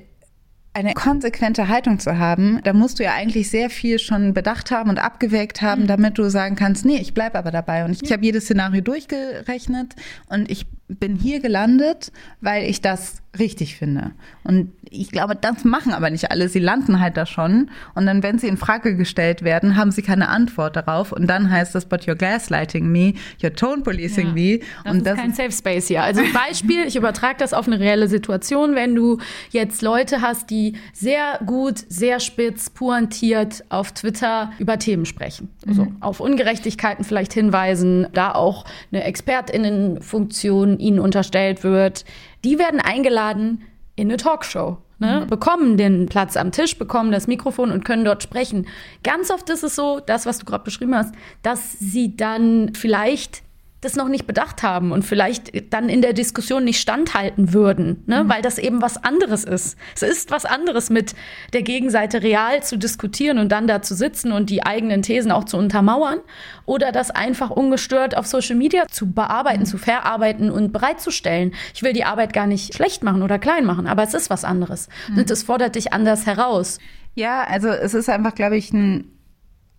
eine konsequente Haltung zu haben, da musst du ja eigentlich sehr viel schon bedacht haben und abgewägt haben, damit du sagen kannst, nee, ich bleibe aber dabei. Und ich, ich habe jedes Szenario durchgerechnet und ich bin hier gelandet, weil ich das richtig finde. Und ich glaube, das machen aber nicht alle. Sie landen halt da schon. Und dann, wenn sie in Frage gestellt werden, haben sie keine Antwort darauf. Und dann heißt das, but you're gaslighting me, you're tone policing Ja. me. Das und ist kein Safe Space hier. Also Beispiel, ich übertrage das auf eine reelle Situation, wenn du jetzt Leute hast, die sehr gut, sehr spitz, pointiert auf Twitter über Themen sprechen. Also auf Ungerechtigkeiten vielleicht hinweisen, da auch eine Expertinnenfunktion ihnen unterstellt wird. Die werden eingeladen in eine Talkshow. Ne, bekommen den Platz am Tisch, bekommen das Mikrofon und können dort sprechen. Ganz oft ist es so, das, was du gerade beschrieben hast, dass sie dann vielleicht das noch nicht bedacht haben und vielleicht dann in der Diskussion nicht standhalten würden, ne? weil das eben was anderes ist. Es ist was anderes, mit der Gegenseite real zu diskutieren und dann da zu sitzen und die eigenen Thesen auch zu untermauern oder das einfach ungestört auf Social Media zu bearbeiten, zu verarbeiten und bereitzustellen. Ich will die Arbeit gar nicht schlecht machen oder klein machen, aber es ist was anderes und es fordert dich anders heraus. Ja, also es ist einfach, glaube ich, ein,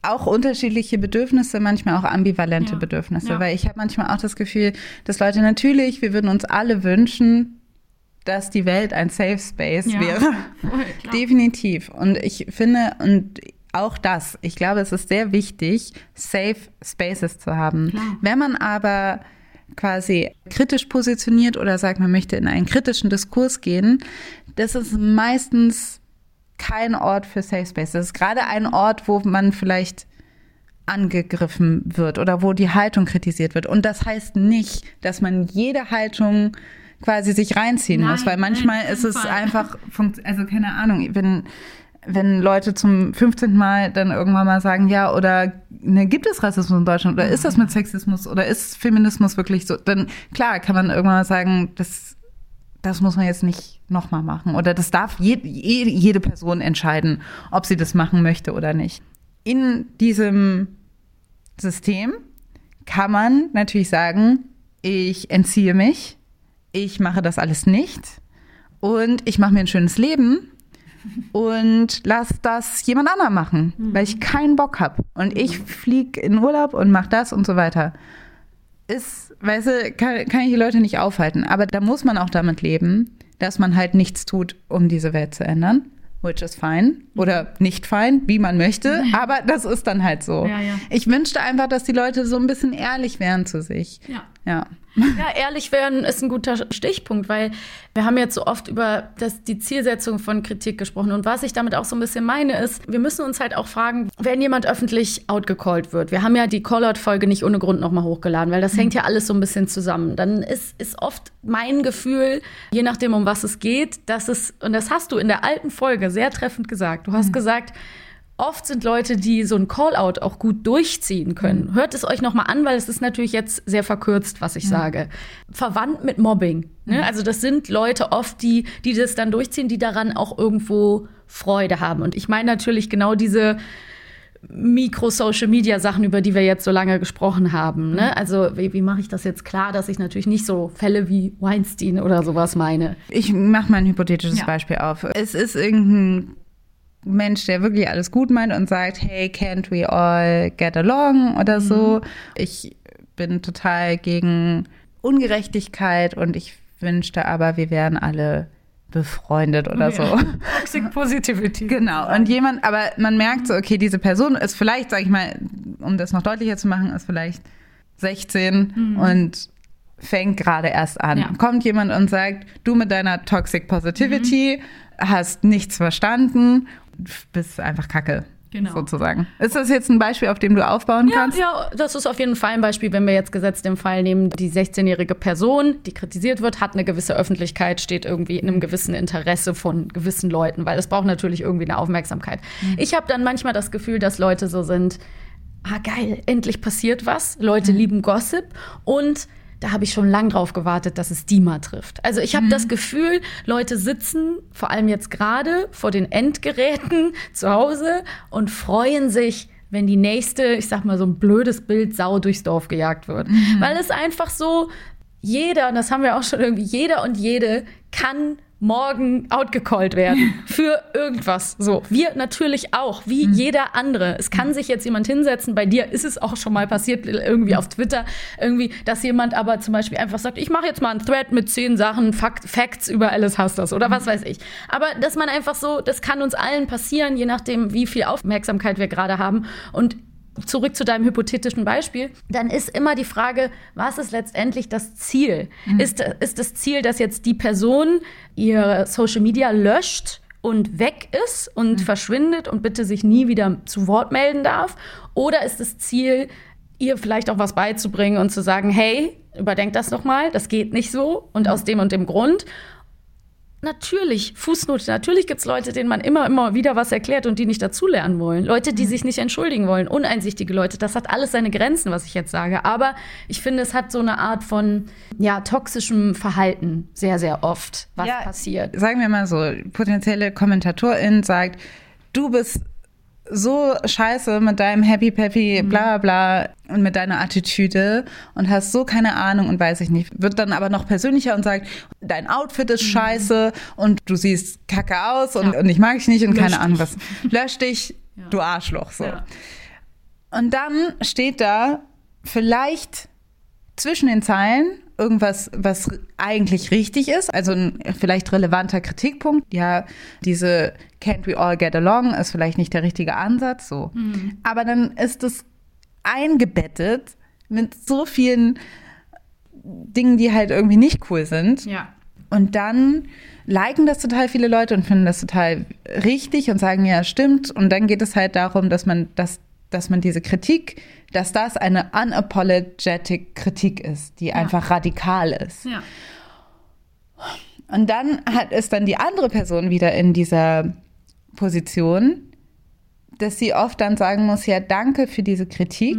auch unterschiedliche Bedürfnisse, manchmal auch ambivalente Ja. Bedürfnisse. Ja. Weil ich habe manchmal auch das Gefühl, dass Leute natürlich, wir würden uns alle wünschen, dass die Welt ein Safe Space Ja. wäre. Definitiv. Und ich finde, und auch das, ich glaube, es ist sehr wichtig, Safe Spaces zu haben. Wenn man aber quasi kritisch positioniert oder sagt, man möchte in einen kritischen Diskurs gehen, das ist meistens kein Ort für Safe Space. Das ist gerade ein Ort, wo man vielleicht angegriffen wird oder wo die Haltung kritisiert wird. Und das heißt nicht, dass man jede Haltung quasi sich reinziehen Nein, muss, weil nein, manchmal auf ist es einfach, also keine Ahnung, wenn wenn Leute zum 15. Mal dann irgendwann mal sagen, ja, oder ne, gibt es Rassismus in Deutschland das muss man jetzt nicht nochmal machen. Oder das darf je, je, jede Person entscheiden, ob sie das machen möchte oder nicht. In diesem System kann man natürlich sagen, ich entziehe mich, ich mache das alles nicht und ich mache mir ein schönes Leben und lass das jemand anderem machen, weil ich keinen Bock habe. Und ich fliege in Urlaub und mache das und so weiter ist, weißt du, kann, kann ich die Leute nicht aufhalten. Aber da muss man auch damit leben, dass man halt nichts tut, um diese Welt zu ändern. Which is fine. Oder nicht fine, wie man möchte. Aber das ist dann halt so. Ja, ja. Ich wünschte einfach, dass die Leute so ein bisschen ehrlich wären zu sich. Ja. Ja. Ja, ehrlich werden ist ein guter Stichpunkt, weil wir haben jetzt so oft über das, die Zielsetzung von Kritik gesprochen. Und was ich damit auch so ein bisschen meine, ist, wir müssen uns halt auch fragen, wenn jemand öffentlich outgecallt wird. Wir haben ja die Callout-Folge nicht ohne Grund nochmal hochgeladen, weil das hängt ja alles so ein bisschen zusammen. Dann ist, ist oft mein Gefühl, je nachdem, um was es geht, dass es, und das hast du in der alten Folge sehr treffend gesagt. Du hast gesagt, Oft sind Leute, die so ein Callout auch gut durchziehen können. Hört es euch nochmal an, weil es ist natürlich jetzt sehr verkürzt, was ich sage. Verwandt mit Mobbing. Ne? Also das sind Leute oft, die, die das dann durchziehen, die daran auch irgendwo Freude haben. Und ich meine natürlich genau diese Mikro-Social-Media-Sachen, über die wir jetzt so lange gesprochen haben. Ne? Also wie, wie mache ich das jetzt klar, dass ich natürlich nicht so Fälle wie Weinstein oder sowas meine? Ich mache mal ein hypothetisches Ja. Beispiel auf. Es ist irgendein Mensch, der wirklich alles gut meint und sagt, hey, can't we all get along oder so. Ich bin total gegen Ungerechtigkeit und ich wünschte aber, wir wären alle befreundet oder so. Toxic Positivity. Genau. Und jemand, aber man merkt so, okay, diese Person ist vielleicht, sag ich mal, um das noch deutlicher zu machen, ist vielleicht 16 und fängt gerade erst an. Ja. Kommt jemand und sagt, du mit deiner Toxic Positivity hast nichts verstanden, bist einfach kacke. Genau. sozusagen. Ist das jetzt ein Beispiel, auf dem du aufbauen Ja, kannst? ja, das ist auf jeden Fall ein Beispiel, wenn wir jetzt gesetzt im Fall nehmen, die 16-jährige Person, die kritisiert wird, hat eine gewisse Öffentlichkeit, steht irgendwie in einem gewissen Interesse von gewissen Leuten, weil es braucht natürlich irgendwie eine Aufmerksamkeit. Ich habe dann manchmal das Gefühl, dass Leute so sind, ah geil, endlich passiert was, Leute lieben Gossip und da habe ich schon lang drauf gewartet, dass es die mal trifft. Also ich habe das Gefühl, Leute sitzen, vor allem jetzt gerade, vor den Endgeräten zu Hause und freuen sich, wenn die nächste, ich sag mal so ein blödes Bild, Sau durchs Dorf gejagt wird. Weil es einfach so, jeder, und das haben wir auch schon irgendwie, jeder und jede kann morgen outgecallt werden für irgendwas. So, wir natürlich auch, wie jeder andere. Es kann sich jetzt jemand hinsetzen, bei dir ist es auch schon mal passiert, irgendwie auf Twitter, irgendwie, dass jemand aber zum Beispiel einfach sagt, ich mache jetzt mal einen Thread mit zehn Sachen, Fakt, Facts über Alice Hasters oder was weiß ich. Aber dass man einfach so, das kann uns allen passieren, je nachdem, wie viel Aufmerksamkeit wir gerade haben. Und zurück zu deinem hypothetischen Beispiel, dann ist immer die Frage, was ist letztendlich das Ziel? Ist, ist das Ziel, dass jetzt die Person ihr Social Media löscht und weg ist und verschwindet und bitte sich nie wieder zu Wort melden darf? Oder ist das Ziel, ihr vielleicht auch was beizubringen und zu sagen, hey, überdenkt das noch mal, das geht nicht so und aus dem und dem Grund. Natürlich, Fußnote, natürlich gibt's Leute, denen man immer, immer wieder was erklärt und die nicht dazulernen wollen. Leute, die sich nicht entschuldigen wollen, uneinsichtige Leute. Das hat alles seine Grenzen, was ich jetzt sage. Aber ich finde, es hat so eine Art von ja, toxischem Verhalten sehr, sehr oft, was Ja, passiert. Sagen wir mal so, potenzielle Kommentatorin sagt, du bist so scheiße mit deinem Happy Peppy, bla bla bla und mit deiner Attitüde und hast so keine Ahnung und weiß ich nicht. Wird dann aber noch persönlicher und sagt, dein Outfit ist scheiße und du siehst kacke aus und, Ja. und ich mag dich nicht und Lösch keine Ahnung dich. was. Lösch dich, du Arschloch, so. Ja. Und dann steht da vielleicht zwischen den Zeilen irgendwas, was eigentlich richtig ist, also ein vielleicht relevanter Kritikpunkt. Ja, diese Can't we all get along ist vielleicht nicht der richtige Ansatz, so. Aber dann ist es eingebettet mit so vielen Dingen, die halt irgendwie nicht cool sind. Ja. Und dann liken das total viele Leute und finden das total richtig und sagen, ja, stimmt. Und dann geht es halt darum, dass man, dass, dass man diese Kritik, dass das eine unapologetic Kritik ist, die einfach radikal ist. Ja. Und dann hat ist dann die andere Person wieder in dieser Position, dass sie oft dann sagen muss, ja, danke für diese Kritik.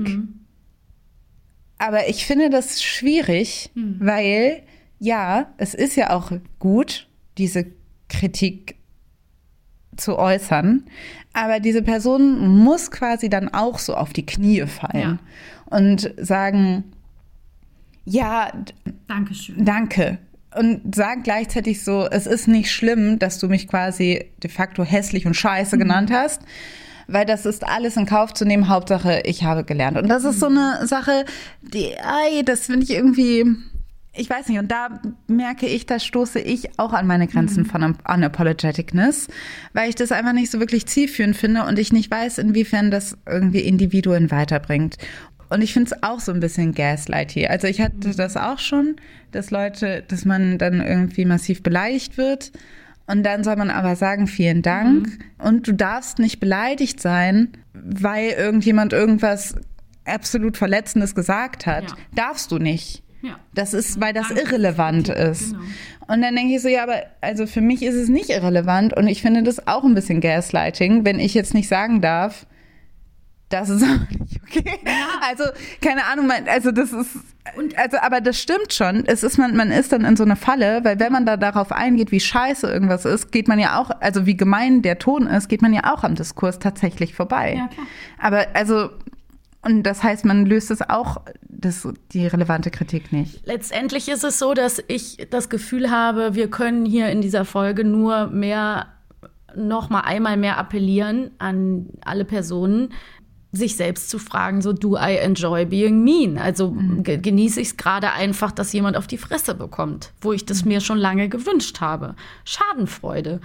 Aber ich finde das schwierig, weil ja, es ist ja auch gut, diese Kritik zu äußern, aber diese Person muss quasi dann auch so auf die Knie fallen und sagen, ja, Dankeschön. danke. Und sag gleichzeitig so, es ist nicht schlimm, dass du mich quasi de facto hässlich und scheiße genannt hast, weil das ist alles in Kauf zu nehmen. Hauptsache, ich habe gelernt. Und das ist so eine Sache, die, ey, das finde ich irgendwie, ich weiß nicht. Und da merke ich, da stoße ich auch an meine Grenzen von Unapologeticness, weil ich das einfach nicht so wirklich zielführend finde und ich nicht weiß, inwiefern das irgendwie Individuen weiterbringt. Und ich finde es auch so ein bisschen Gaslight hier. Also ich hatte das auch schon, dass Leute, dass man dann irgendwie massiv beleidigt wird. Und dann soll man aber sagen, vielen Dank. Und du darfst nicht beleidigt sein, weil irgendjemand irgendwas absolut Verletzendes gesagt hat. Ja. Darfst du nicht. Ja. Das ist, weil das irrelevant ist. Genau. Und dann denke ich so, ja, aber also für mich ist es nicht irrelevant und ich finde das auch ein bisschen Gaslighting, wenn ich jetzt nicht sagen darf, das ist aber nicht okay. Also, keine Ahnung, also das ist, also, aber das stimmt schon. Es ist, man, man ist dann in so eine Falle, weil wenn man da darauf eingeht, wie scheiße irgendwas ist, geht man ja auch, also wie gemein der Ton ist, geht man ja auch am Diskurs tatsächlich vorbei. Ja, klar. Aber also, und das heißt, man löst es auch, das, die relevante Kritik nicht. Letztendlich ist es so, dass ich das Gefühl habe, wir können hier in dieser Folge nur mehr, noch mal einmal mehr appellieren an alle Personen, sich selbst zu fragen, so, do I enjoy being mean? Also ge genieße ich es gerade einfach, dass jemand auf die Fresse bekommt, wo ich das mir schon lange gewünscht habe. Schadenfreude.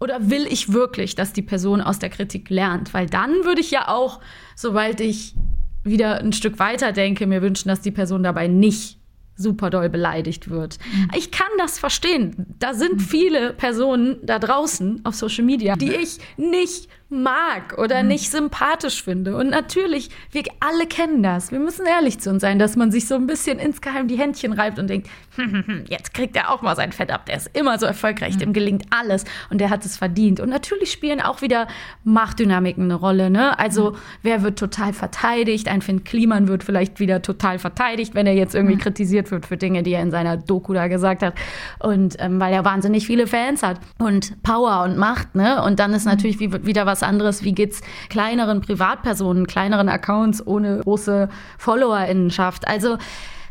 Oder will ich wirklich, dass die Person aus der Kritik lernt? Weil dann würde ich ja auch, sobald ich wieder ein Stück weiter denke, mir wünschen, dass die Person dabei nicht super doll beleidigt wird. Ich kann das verstehen. Da sind viele Personen da draußen auf Social Media, die ich nicht mag oder mhm. nicht sympathisch finde. Und natürlich, wir alle kennen das. Wir müssen ehrlich zu uns sein, dass man sich so ein bisschen insgeheim die Händchen reibt und denkt, hm, hm, hm, jetzt kriegt er auch mal sein Fett ab. Der ist immer so erfolgreich, mhm. dem gelingt alles und der hat es verdient. Und natürlich spielen auch wieder Machtdynamiken eine Rolle. Ne? Also mhm. wer wird total verteidigt? Ein Finn Kliman wird vielleicht wieder total verteidigt, wenn er jetzt irgendwie mhm. kritisiert wird für Dinge, die er in seiner Doku da gesagt hat. Und ähm, weil er wahnsinnig viele Fans hat und Power und Macht. Ne? Und dann ist mhm. natürlich wieder was anderes, wie geht's kleineren Privatpersonen, kleineren Accounts ohne große FollowerInnenschaft. Also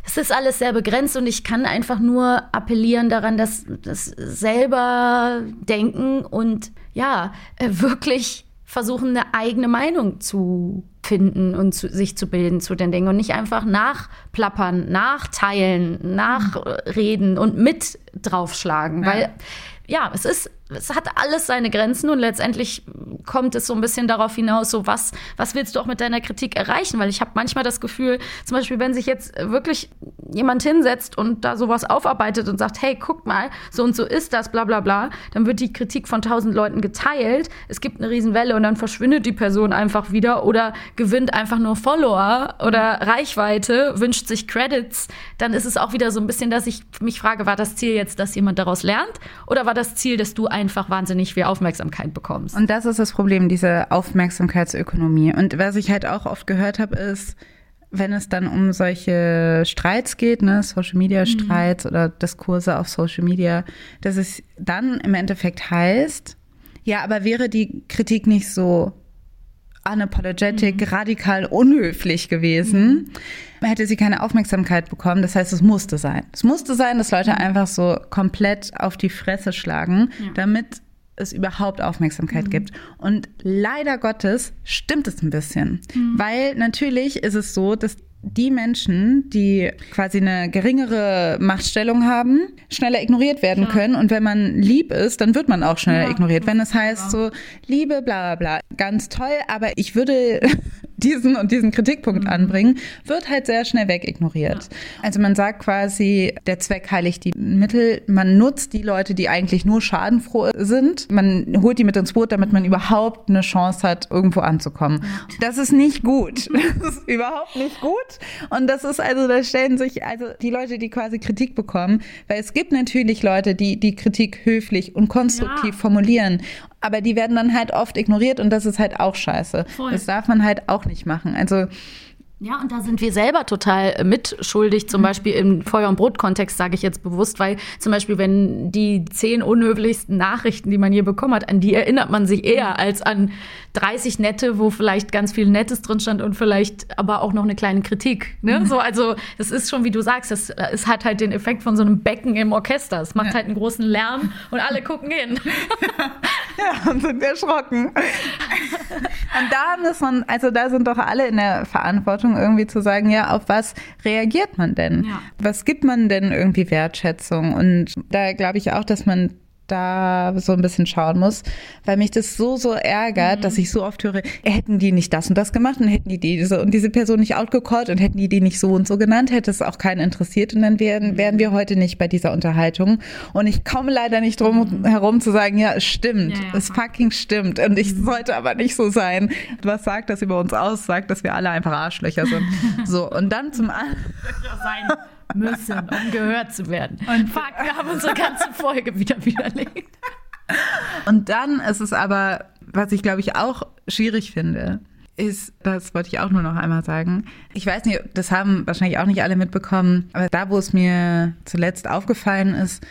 es ist alles sehr begrenzt und ich kann einfach nur appellieren daran, dass das selber denken und ja, äh, wirklich versuchen, eine eigene Meinung zu finden und zu, sich zu bilden zu den Dingen und nicht einfach nachplappern, nachteilen, nachreden und mit draufschlagen, ja. weil ja, es ist es hat alles seine Grenzen und letztendlich kommt es so ein bisschen darauf hinaus, so was, was willst du auch mit deiner Kritik erreichen? Weil ich habe manchmal das Gefühl, zum Beispiel, wenn sich jetzt wirklich jemand hinsetzt und da sowas aufarbeitet und sagt, hey, guck mal, so und so ist das, bla bla bla, dann wird die Kritik von tausend Leuten geteilt, es gibt eine Riesenwelle und dann verschwindet die Person einfach wieder oder gewinnt einfach nur Follower oder Reichweite, wünscht sich Credits, dann ist es auch wieder so ein bisschen, dass ich mich frage, war das Ziel jetzt, dass jemand daraus lernt? Oder war das Ziel, dass du einfach wahnsinnig viel Aufmerksamkeit bekommst. Und das ist das Problem, diese Aufmerksamkeitsökonomie. Und was ich halt auch oft gehört habe, ist, wenn es dann um solche Streits geht, ne, Social Media Streits mhm. oder Diskurse auf Social Media, dass es dann im Endeffekt heißt, ja, aber wäre die Kritik nicht so unapologetic, mhm. radikal unhöflich gewesen, mhm. hätte sie keine Aufmerksamkeit bekommen. Das heißt, es musste sein. Es musste sein, dass Leute mhm. einfach so komplett auf die Fresse schlagen, ja. damit es überhaupt Aufmerksamkeit mhm. gibt. Und leider Gottes stimmt es ein bisschen. Mhm. Weil natürlich ist es so, dass die Menschen, die quasi eine geringere Machtstellung haben, schneller ignoriert werden ja. können. Und wenn man lieb ist, dann wird man auch schneller ja. ignoriert. Wenn es heißt so, Liebe, bla bla bla, ganz toll, aber ich würde diesen und diesen Kritikpunkt mhm. anbringen, wird halt sehr schnell wegignoriert. Ja. Also man sagt quasi, der Zweck heiligt die Mittel. Man nutzt die Leute, die eigentlich nur schadenfroh sind. Man holt die mit ins Boot, damit man überhaupt eine Chance hat, irgendwo anzukommen. Das ist nicht gut. Das ist überhaupt nicht gut. Und das ist also, da stellen sich also die Leute, die quasi Kritik bekommen, weil es gibt natürlich Leute, die die Kritik höflich und konstruktiv ja. formulieren aber die werden dann halt oft ignoriert und das ist halt auch scheiße. Voll. Das darf man halt auch nicht machen. Also ja, und da sind wir selber total mitschuldig, zum mhm. Beispiel im Feuer- und Brot-Kontext, sage ich jetzt bewusst, weil zum Beispiel, wenn die zehn unhöflichsten Nachrichten, die man hier bekommen hat, an die erinnert man sich eher als an 30 nette, wo vielleicht ganz viel Nettes drin stand und vielleicht aber auch noch eine kleine Kritik. Ne? Mhm. So, also das ist schon, wie du sagst, es, es hat halt den Effekt von so einem Becken im Orchester. Es macht ja. halt einen großen Lärm und alle gucken hin. ja, und sind erschrocken. und da muss man, also da sind doch alle in der Verantwortung, irgendwie zu sagen, ja, auf was reagiert man denn? Ja. Was gibt man denn irgendwie Wertschätzung? Und da glaube ich auch, dass man da so ein bisschen schauen muss, weil mich das so, so ärgert, mhm. dass ich so oft höre, hätten die nicht das und das gemacht und hätten die diese und diese Person nicht outgecallt und hätten die die nicht so und so genannt, hätte es auch keinen interessiert und dann wären, mhm. wären wir heute nicht bei dieser Unterhaltung. Und ich komme leider nicht drum mhm. herum zu sagen, ja, es stimmt, ja, ja. es fucking stimmt und ich mhm. sollte aber nicht so sein. Was sagt das über uns aus? Sagt, dass wir alle einfach Arschlöcher sind. so, und dann zum anderen müssen, um gehört zu werden. Und fuck, wir haben unsere ganze Folge wieder widerlegt. Und dann ist es aber, was ich glaube ich auch schwierig finde, ist, das wollte ich auch nur noch einmal sagen. Ich weiß nicht, das haben wahrscheinlich auch nicht alle mitbekommen, aber da, wo es mir zuletzt aufgefallen ist,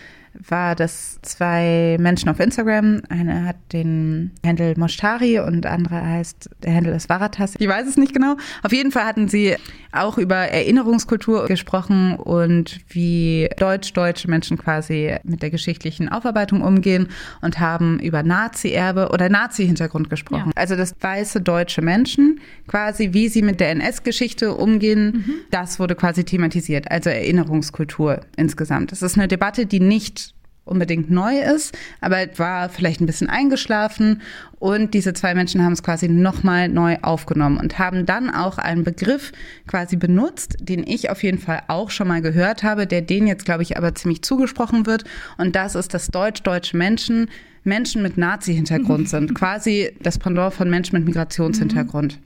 war, dass zwei Menschen auf Instagram, einer hat den Handel Moshtari und andere heißt, der Handel ist Varatas. Ich weiß es nicht genau. Auf jeden Fall hatten sie auch über Erinnerungskultur gesprochen und wie deutsch-deutsche Menschen quasi mit der geschichtlichen Aufarbeitung umgehen und haben über Nazi-Erbe oder Nazi-Hintergrund gesprochen. Ja. Also das weiße deutsche Menschen quasi, wie sie mit der NS-Geschichte umgehen, mhm. das wurde quasi thematisiert. Also Erinnerungskultur insgesamt. Das ist eine Debatte, die nicht unbedingt neu ist, aber war vielleicht ein bisschen eingeschlafen und diese zwei Menschen haben es quasi nochmal neu aufgenommen und haben dann auch einen Begriff quasi benutzt, den ich auf jeden Fall auch schon mal gehört habe, der denen jetzt, glaube ich, aber ziemlich zugesprochen wird und das ist, dass deutsch-deutsche Menschen Menschen mit Nazi-Hintergrund sind. Quasi das Pendant von Menschen mit Migrationshintergrund.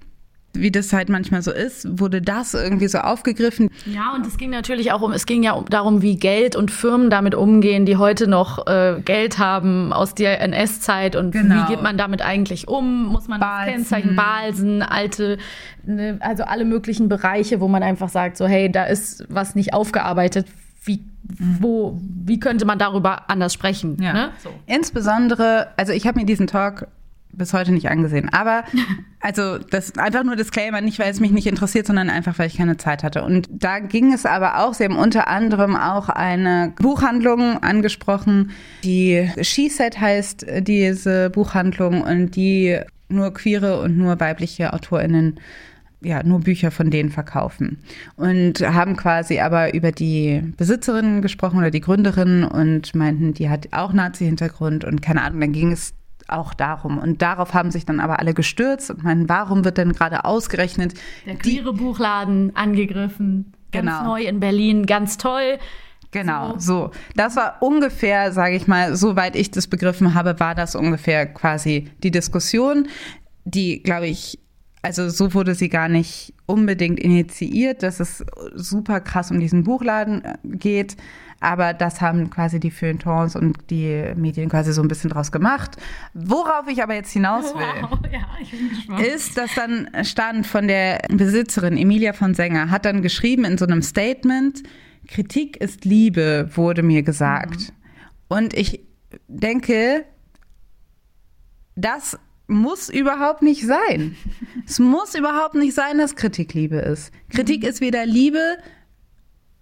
Wie das halt manchmal so ist, wurde das irgendwie so aufgegriffen. Ja, und es ging natürlich auch um, es ging ja um, darum, wie Geld und Firmen damit umgehen, die heute noch äh, Geld haben aus der NS-Zeit und Genau. wie geht man damit eigentlich um? Muss man das Kennzeichen, Balsen, alte, ne, also alle möglichen Bereiche, wo man einfach sagt, so hey, da ist was nicht aufgearbeitet. Wie, wo, wie könnte man darüber anders sprechen? Ja. Ne? So. Insbesondere, also ich habe mir diesen Talk bis heute nicht angesehen. Aber also das einfach nur Disclaimer, nicht weil es mich nicht interessiert, sondern einfach weil ich keine Zeit hatte. Und da ging es aber auch, sie haben unter anderem auch eine Buchhandlung angesprochen, die She-Set heißt äh, diese Buchhandlung und die nur queere und nur weibliche AutorInnen ja, nur Bücher von denen verkaufen. Und haben quasi aber über die Besitzerin gesprochen oder die Gründerin und meinten, die hat auch Nazi-Hintergrund und keine Ahnung, dann ging es auch darum. Und darauf haben sich dann aber alle gestürzt und meinten, warum wird denn gerade ausgerechnet Der queere Buchladen angegriffen. Ganz Genau. neu in Berlin, ganz toll. Genau, so. Das war ungefähr, sage ich mal, soweit ich das begriffen habe, war das ungefähr quasi die Diskussion, die, glaube ich, also so wurde sie gar nicht unbedingt initiiert, dass es super krass um diesen Buchladen äh, geht. Aber das haben quasi die Feuilletons und die Medien quasi so ein bisschen draus gemacht. Worauf ich aber jetzt hinaus will Wow, ja, ist, dass dann stand von der Besitzerin Emilia von Sänger, hat dann geschrieben in so einem Statement, Kritik ist Liebe, wurde mir gesagt. Und ich denke, das muss überhaupt nicht sein. es muss überhaupt nicht sein, dass Kritik Liebe ist. Kritik ist weder Liebe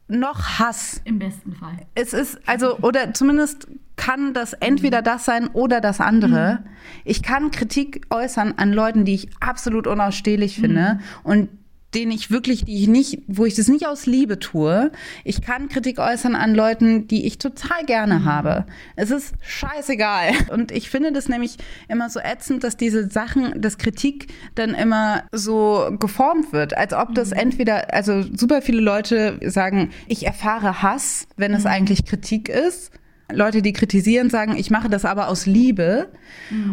noch Hass. Im besten Fall. Es ist, also, oder zumindest kann das entweder das sein oder das andere. Ich kann Kritik äußern an Leuten, die ich absolut unausstehlich finde und denen ich wirklich, die ich nicht, wo ich das nicht aus Liebe tue. Ich kann Kritik äußern an Leuten, die ich total gerne habe. Es ist scheißegal. Und ich finde das nämlich immer so ätzend, dass diese Sachen, dass Kritik dann immer so geformt wird, als ob das entweder, also super viele Leute sagen, ich erfahre Hass, wenn es eigentlich Kritik ist. Leute, die kritisieren, sagen, ich mache das aber aus Liebe.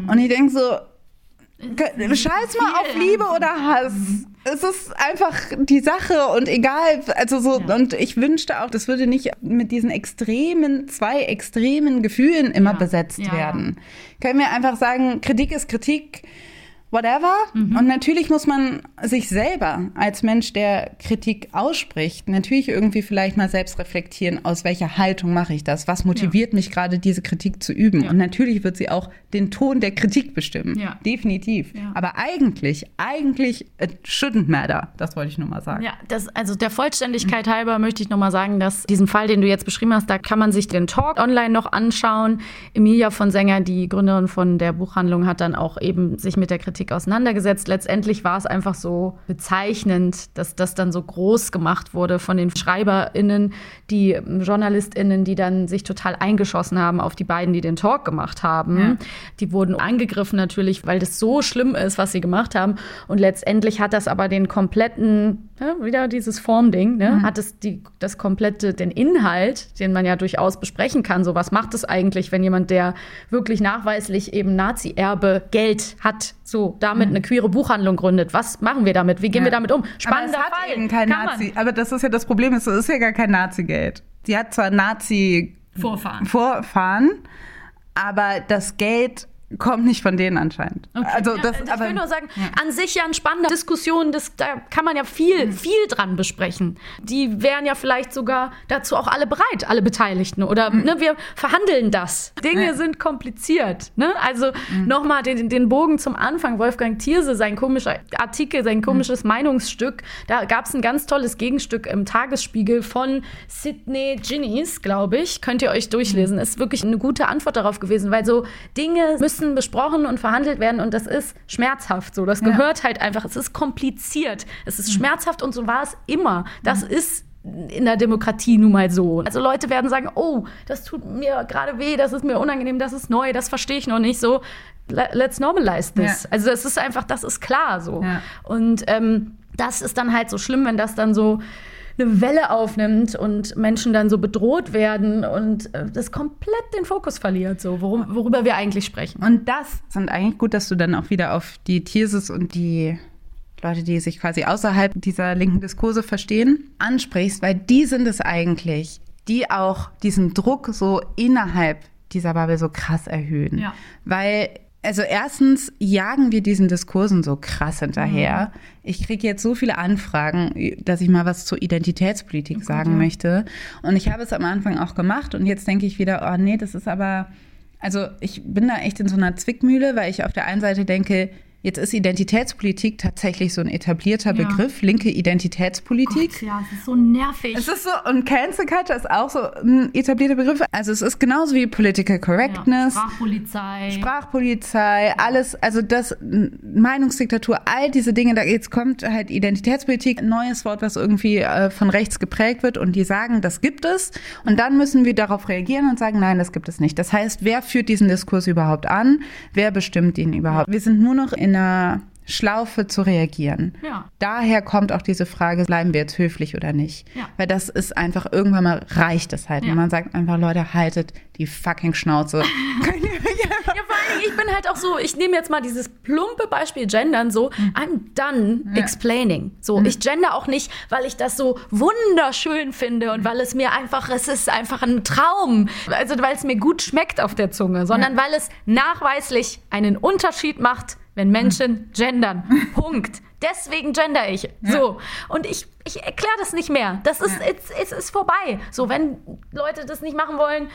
Und ich denke so, Scheiß mal auf Liebe oder Hass. Es ist einfach die Sache und egal, also so, und ich wünschte auch, das würde nicht mit diesen extremen, zwei extremen Gefühlen immer Ja, besetzt ja. werden. Können wir einfach sagen, Kritik ist Kritik, whatever. Und natürlich muss man sich selber als Mensch, der Kritik ausspricht, natürlich irgendwie vielleicht mal selbst reflektieren, aus welcher Haltung mache ich das? Was motiviert mich gerade, diese Kritik zu üben? Ja. Und natürlich wird sie auch den Ton der Kritik bestimmen. Ja. Definitiv. Ja. Aber eigentlich, eigentlich, it shouldn't matter. Das wollte ich nur mal sagen. Ja, das, also der Vollständigkeit halber möchte ich nochmal sagen, dass diesen Fall, den du jetzt beschrieben hast, da kann man sich den Talk online noch anschauen. Emilia von Sänger, die Gründerin von der Buchhandlung, hat dann auch eben sich mit der Kritik auseinandergesetzt. Letztendlich war es einfach so bezeichnend, dass das dann so groß gemacht wurde von den SchreiberInnen, die JournalistInnen, die dann sich total eingeschossen haben auf die beiden, die den Talk gemacht haben. Ja. Die wurden angegriffen natürlich, weil das so schlimm ist, was sie gemacht haben. Und letztendlich hat das aber den kompletten, ja, wieder dieses Formding, ne, hat es die, das komplette, den Inhalt, den man ja durchaus besprechen kann. So, was macht es eigentlich, wenn jemand, der wirklich nachweislich eben Nazi-Erbe Geld hat, so damit eine queere Buchhandlung gründet? Was machen wir damit? Wie gehen Ja. wir damit um? Aber Spannender hat Fall. eben kein Kann man. Nazi. Aber das ist ja das Problem, es ist ja gar kein Nazi-Geld. Sie hat zwar Nazi Vorfahren. Vorfahren, aber das Geld kommt nicht von denen anscheinend. Also Ja, das, ich aber will nur sagen, an sich ja eine spannende Diskussion, das, da kann man ja viel, Mhm. viel dran besprechen. Die wären ja vielleicht sogar dazu auch alle bereit, alle Beteiligten. Oder ne, wir verhandeln das. Dinge Mhm. Ja. Mhm. sind kompliziert. Ne? Also nochmal den, den Bogen zum Anfang. Wolfgang Thierse, sein komischer Artikel, sein komisches Meinungsstück. Da gab es ein ganz tolles Gegenstück im Tagesspiegel von Sidney Ginnies, glaube ich. Könnt ihr euch durchlesen. Ist wirklich eine gute Antwort darauf gewesen, weil so Dinge müssen besprochen und verhandelt werden und das ist schmerzhaft so. Das gehört halt einfach. Es ist kompliziert. Es ist schmerzhaft und so war es immer. Das ist in der Demokratie nun mal so. Also Leute werden sagen, oh, das tut mir gerade weh, das ist mir unangenehm, das ist neu, das verstehe ich noch nicht so. Le- Let's normalize this. Ja. Also das ist einfach, das ist klar so. Ja. Und ähm, das ist dann halt so schlimm, wenn das dann so eine Welle aufnimmt und Menschen dann so bedroht werden und äh, das komplett den Fokus verliert, so worum, worüber wir eigentlich sprechen. Und das sind eigentlich gut, dass du dann auch wieder auf die Tierses und die Leute, die sich quasi außerhalb dieser linken Diskurse verstehen, ansprichst, weil die sind es eigentlich, die auch diesen Druck so innerhalb dieser Bubble so krass erhöhen. Ja. Weil also erstens jagen wir diesen Diskursen so krass hinterher. Mhm. Ich kriege jetzt so viele Anfragen, dass ich mal was zur Identitätspolitik sagen möchte. Und ich habe es am Anfang auch gemacht und jetzt denke ich wieder, oh nee, das ist aber, also ich bin da echt in so einer Zwickmühle, weil ich auf der einen Seite denke, jetzt ist Identitätspolitik tatsächlich so ein etablierter Ja. Begriff, linke Identitätspolitik. ja, es ist so nervig. Es ist so, und Cancel Culture ist auch so ein etablierter Begriff. Also es ist genauso wie Political Correctness. Sprachpolizei. Sprachpolizei, alles, also das Meinungsdiktatur, all diese Dinge, da jetzt kommt halt Identitätspolitik, ein neues Wort, was irgendwie äh, von rechts geprägt wird und die sagen, das gibt es und dann müssen wir darauf reagieren und sagen, nein, das gibt es nicht. Das heißt, wer führt diesen Diskurs überhaupt an? Wer bestimmt ihn überhaupt? Wir sind nur noch in einer Schlaufe zu reagieren. Ja. Daher kommt auch diese Frage, bleiben wir jetzt höflich oder nicht? Ja. Weil das ist einfach, irgendwann mal reicht es halt. Ja. Und man sagt einfach, Leute, haltet die fucking Schnauze. Könnt ihr mich einfach Ja, vor allen Dingen, ich bin halt auch so, ich nehme jetzt mal dieses plumpe Beispiel Gendern so, I'm done explaining. So, ich gender auch nicht, weil ich das so wunderschön finde und weil es mir einfach, es ist einfach ein Traum. Also, weil es mir gut schmeckt auf der Zunge, sondern weil es nachweislich einen Unterschied macht, wenn Menschen gendern. Punkt. Deswegen gender ich. So. Und ich, ich erkläre das nicht mehr. Das ist, es, es ist vorbei. So, wenn Leute das nicht machen wollen,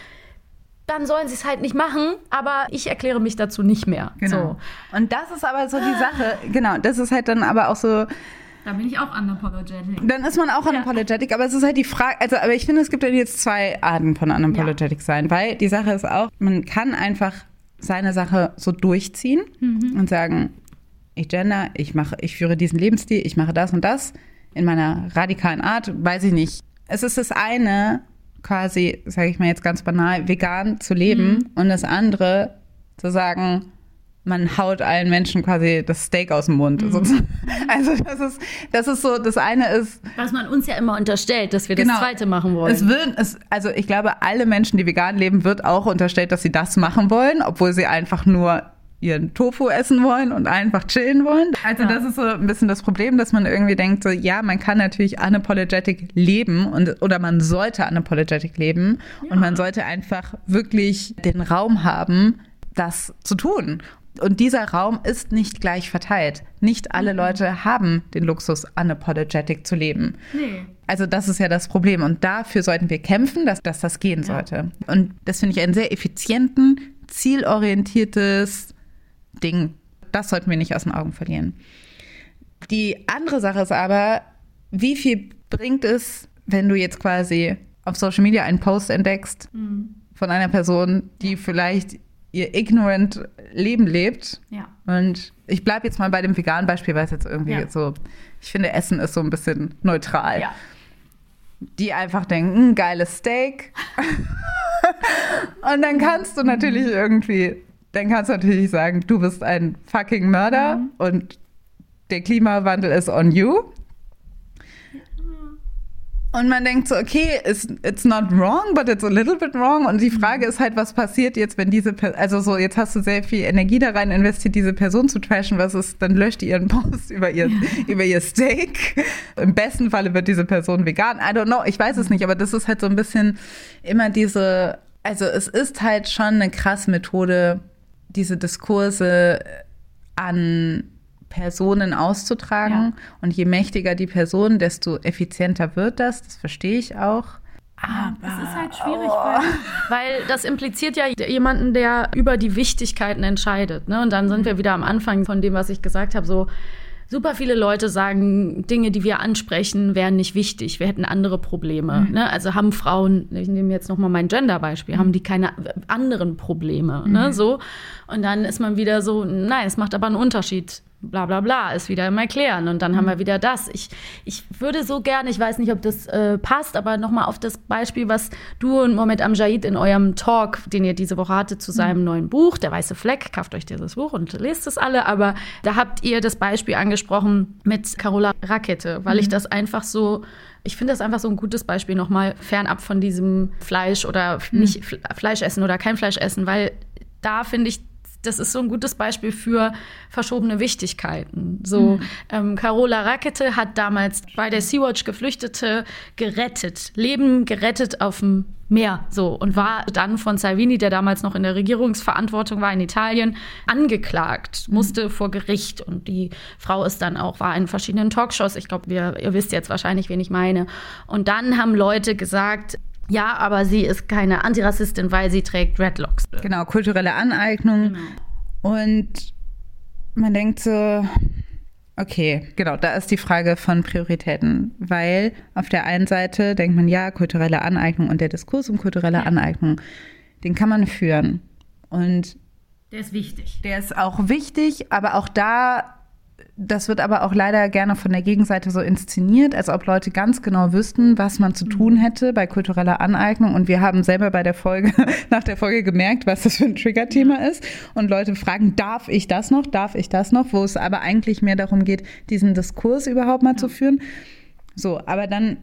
dann sollen sie es halt nicht machen, aber ich erkläre mich dazu nicht mehr. Genau. So. Und das ist aber so die Sache, genau, das ist halt dann aber auch so, Da bin ich auch unapologetic. dann ist man auch unapologetic, aber es ist halt die Frage, also aber ich finde, es gibt ja jetzt zwei Arten von unapologetic sein, weil die Sache ist auch, man kann einfach seine Sache so durchziehen und sagen, ich gender, ich mache, ich führe diesen Lebensstil, ich mache das und das in meiner radikalen Art, weiß ich nicht. Es ist das eine, quasi, sage ich mal jetzt ganz banal, vegan zu leben und das andere zu sagen, man haut allen Menschen quasi das Steak aus dem Mund. sozusagen. Also das ist, das ist so, das eine ist, Was man uns ja immer unterstellt, dass wir Genau. das zweite machen wollen. es wird, es, also ich glaube, alle Menschen, die vegan leben, wird auch unterstellt, dass sie das machen wollen, obwohl sie einfach nur ihren Tofu essen wollen und einfach chillen wollen. Also das ist so ein bisschen das Problem, dass man irgendwie denkt, so ja, man kann natürlich unapologetic leben und oder man sollte unapologetic leben und man sollte einfach wirklich den Raum haben, das zu tun. Und dieser Raum ist nicht gleich verteilt. Nicht alle Leute haben den Luxus, unapologetic zu leben. nee. Also das ist ja das Problem. Und dafür sollten wir kämpfen, dass, dass das gehen sollte. Und das finde ich einen sehr effizienten, zielorientiertes Ding. Das sollten wir nicht aus den Augen verlieren. Die andere Sache ist aber, wie viel bringt es, wenn du jetzt quasi auf Social Media einen Post entdeckst von einer Person, die vielleicht ihr ignorant Leben lebt. Ja. Und ich bleibe jetzt mal bei dem veganen Beispiel, weil es jetzt irgendwie Ja. so, ich finde, Essen ist so ein bisschen neutral Ja. die einfach denken, "Mm, geiles Steak. Und dann kannst du natürlich irgendwie, dann kannst du natürlich sagen, du bist ein fucking Mörder und der Klimawandel ist on you. Und man denkt so, okay, it's, it's not wrong, but it's a little bit wrong. Und die Frage ist halt, was passiert jetzt, wenn diese Person, also so, jetzt hast du sehr viel Energie da rein investiert, diese Person zu trashen, was ist, dann löscht die ihren Post über ihr, über ihr Steak. Im besten Falle wird diese Person vegan. I don't know, ich weiß es nicht, aber das ist halt so ein bisschen immer diese, also es ist halt schon eine krasse Methode, diese Diskurse an Personen auszutragen. Ja. Und je mächtiger die Person, desto effizienter wird das. Das verstehe ich auch. Aber Das ist halt schwierig, weil, weil das impliziert ja jemanden, der über die Wichtigkeiten entscheidet. Ne? Und dann sind wir wieder am Anfang von dem, was ich gesagt habe, so super viele Leute sagen, Dinge, die wir ansprechen, wären nicht wichtig. Wir hätten andere Probleme. Ne? Also haben Frauen, ich nehme jetzt nochmal mein Gender-Beispiel, haben die keine anderen Probleme. Ne? So. Und dann ist man wieder so, nein, es macht aber einen Unterschied, bla bla bla, ist wieder im Erklären. Und dann haben wir wieder das. Ich, ich würde so gerne, ich weiß nicht, ob das äh, passt, aber nochmal auf das Beispiel, was du und Mohamed Amjad in eurem Talk, den ihr diese Woche hattet, zu seinem neuen Buch, Der Weiße Fleck, kauft euch dieses Buch und lest es alle. Aber da habt ihr das Beispiel angesprochen mit Carola Rakete, weil ich das einfach so ich finde das einfach so ein gutes Beispiel nochmal fernab von diesem Fleisch oder nicht Fleisch essen oder kein Fleisch essen, weil da finde ich, das ist so ein gutes Beispiel für verschobene Wichtigkeiten. So, ähm, Carola Rakete hat damals bei der Sea-Watch Geflüchtete gerettet, Leben gerettet auf dem Meer, so, und war dann von Salvini, der damals noch in der Regierungsverantwortung war in Italien, angeklagt, musste vor Gericht. Und die Frau ist dann auch, war in verschiedenen Talkshows. Ich glaube, ihr wisst jetzt wahrscheinlich, wen ich meine. Und dann haben Leute gesagt, ja, aber sie ist keine Antirassistin, weil sie trägt Dreadlocks. Genau, kulturelle Aneignung. Und man denkt so, okay, genau, da ist die Frage von Prioritäten. Weil auf der einen Seite denkt man, ja, kulturelle Aneignung und der Diskurs um kulturelle Aneignung, den kann man führen. Und Der ist wichtig. der ist auch wichtig, aber auch da, das wird aber auch leider gerne von der Gegenseite so inszeniert, als ob Leute ganz genau wüssten, was man zu tun hätte bei kultureller Aneignung. Und wir haben selber bei der Folge, nach der Folge gemerkt, was das für ein Triggerthema ist. Und Leute fragen, darf ich das noch? Darf ich das noch? Wo es aber eigentlich mehr darum geht, diesen Diskurs überhaupt mal zu führen. So, aber dann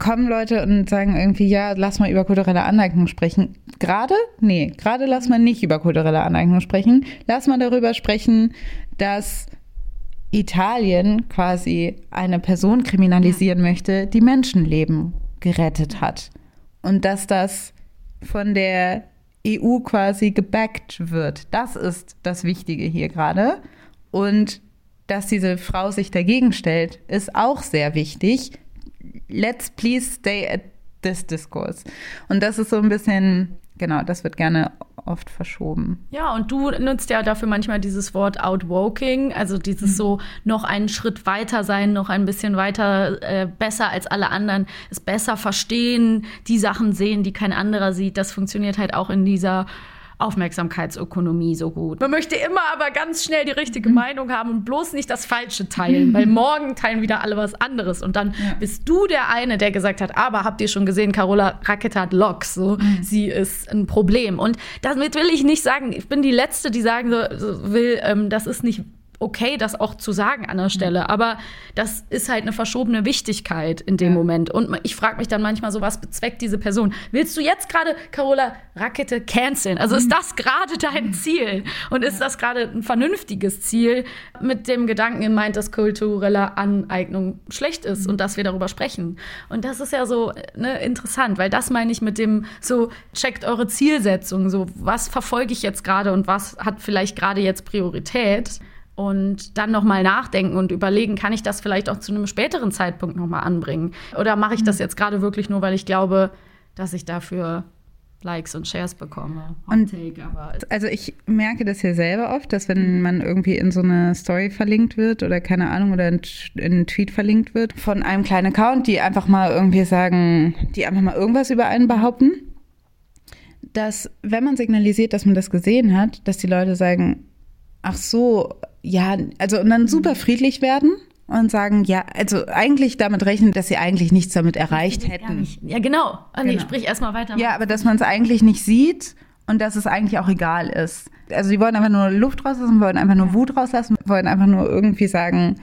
kommen Leute und sagen irgendwie, ja, lass mal über kulturelle Aneignung sprechen. Gerade? Nee, gerade lass mal nicht über kulturelle Aneignung sprechen. Lass mal darüber sprechen, dass Italien quasi eine Person kriminalisieren möchte, die Menschenleben gerettet hat. Und dass das von der EU quasi gebackt wird. Das ist das Wichtige hier gerade. Und dass diese Frau sich dagegen stellt, ist auch sehr wichtig. Let's please stay at this discourse. Und das ist so ein bisschen, genau, das wird gerne oft verschoben. Ja, und du nutzt ja dafür manchmal dieses Wort outwoking, also dieses so noch einen Schritt weiter sein, noch ein bisschen weiter äh, besser als alle anderen, es besser verstehen, die Sachen sehen, die kein anderer sieht. Das funktioniert halt auch in dieser Aufmerksamkeitsökonomie so gut. Man möchte immer aber ganz schnell die richtige Meinung haben und bloß nicht das Falsche teilen, weil morgen teilen wieder alle was anderes. Und dann bist du der eine, der gesagt hat, aber habt ihr schon gesehen, Carola Rackete hat Locks, so, sie ist ein Problem. Und damit will ich nicht sagen, ich bin die Letzte, die sagen so, so will, ähm, das ist nicht okay, das auch zu sagen an der Stelle, aber das ist halt eine verschobene Wichtigkeit in dem Moment. Und ich frage mich dann manchmal so, was bezweckt diese Person? Willst du jetzt gerade Carola Rakete canceln? Also ist das gerade dein Ziel? Und ist das gerade ein vernünftiges Ziel mit dem Gedanken in meint, dass kulturelle Aneignung schlecht ist und dass wir darüber sprechen? Und das ist ja so ne, interessant, weil das meine ich mit dem so, checkt eure Zielsetzung, so was verfolge ich jetzt gerade und was hat vielleicht gerade jetzt Priorität? Und dann nochmal nachdenken und überlegen, kann ich das vielleicht auch zu einem späteren Zeitpunkt nochmal anbringen? Oder mache ich das jetzt gerade wirklich nur, weil ich glaube, dass ich dafür Likes und Shares bekomme? Und- Also ich merke das ja selber oft, dass wenn man irgendwie in so eine Story verlinkt wird oder keine Ahnung oder in in einen Tweet verlinkt wird von einem kleinen Account, die einfach mal irgendwie sagen, die einfach mal irgendwas über einen behaupten, dass wenn man signalisiert, dass man das gesehen hat, dass die Leute sagen, ach so, ja, also und dann super friedlich werden und sagen, ja, also eigentlich damit rechnen, dass sie eigentlich nichts damit erreicht hätten. Ja, genau. Ah, nee, Genau. sprich erstmal weiter. Ja, aber dass man es eigentlich nicht sieht und dass es eigentlich auch egal ist. Also die wollen einfach nur Luft rauslassen, wollen einfach nur Wut rauslassen, wollen einfach nur irgendwie sagen,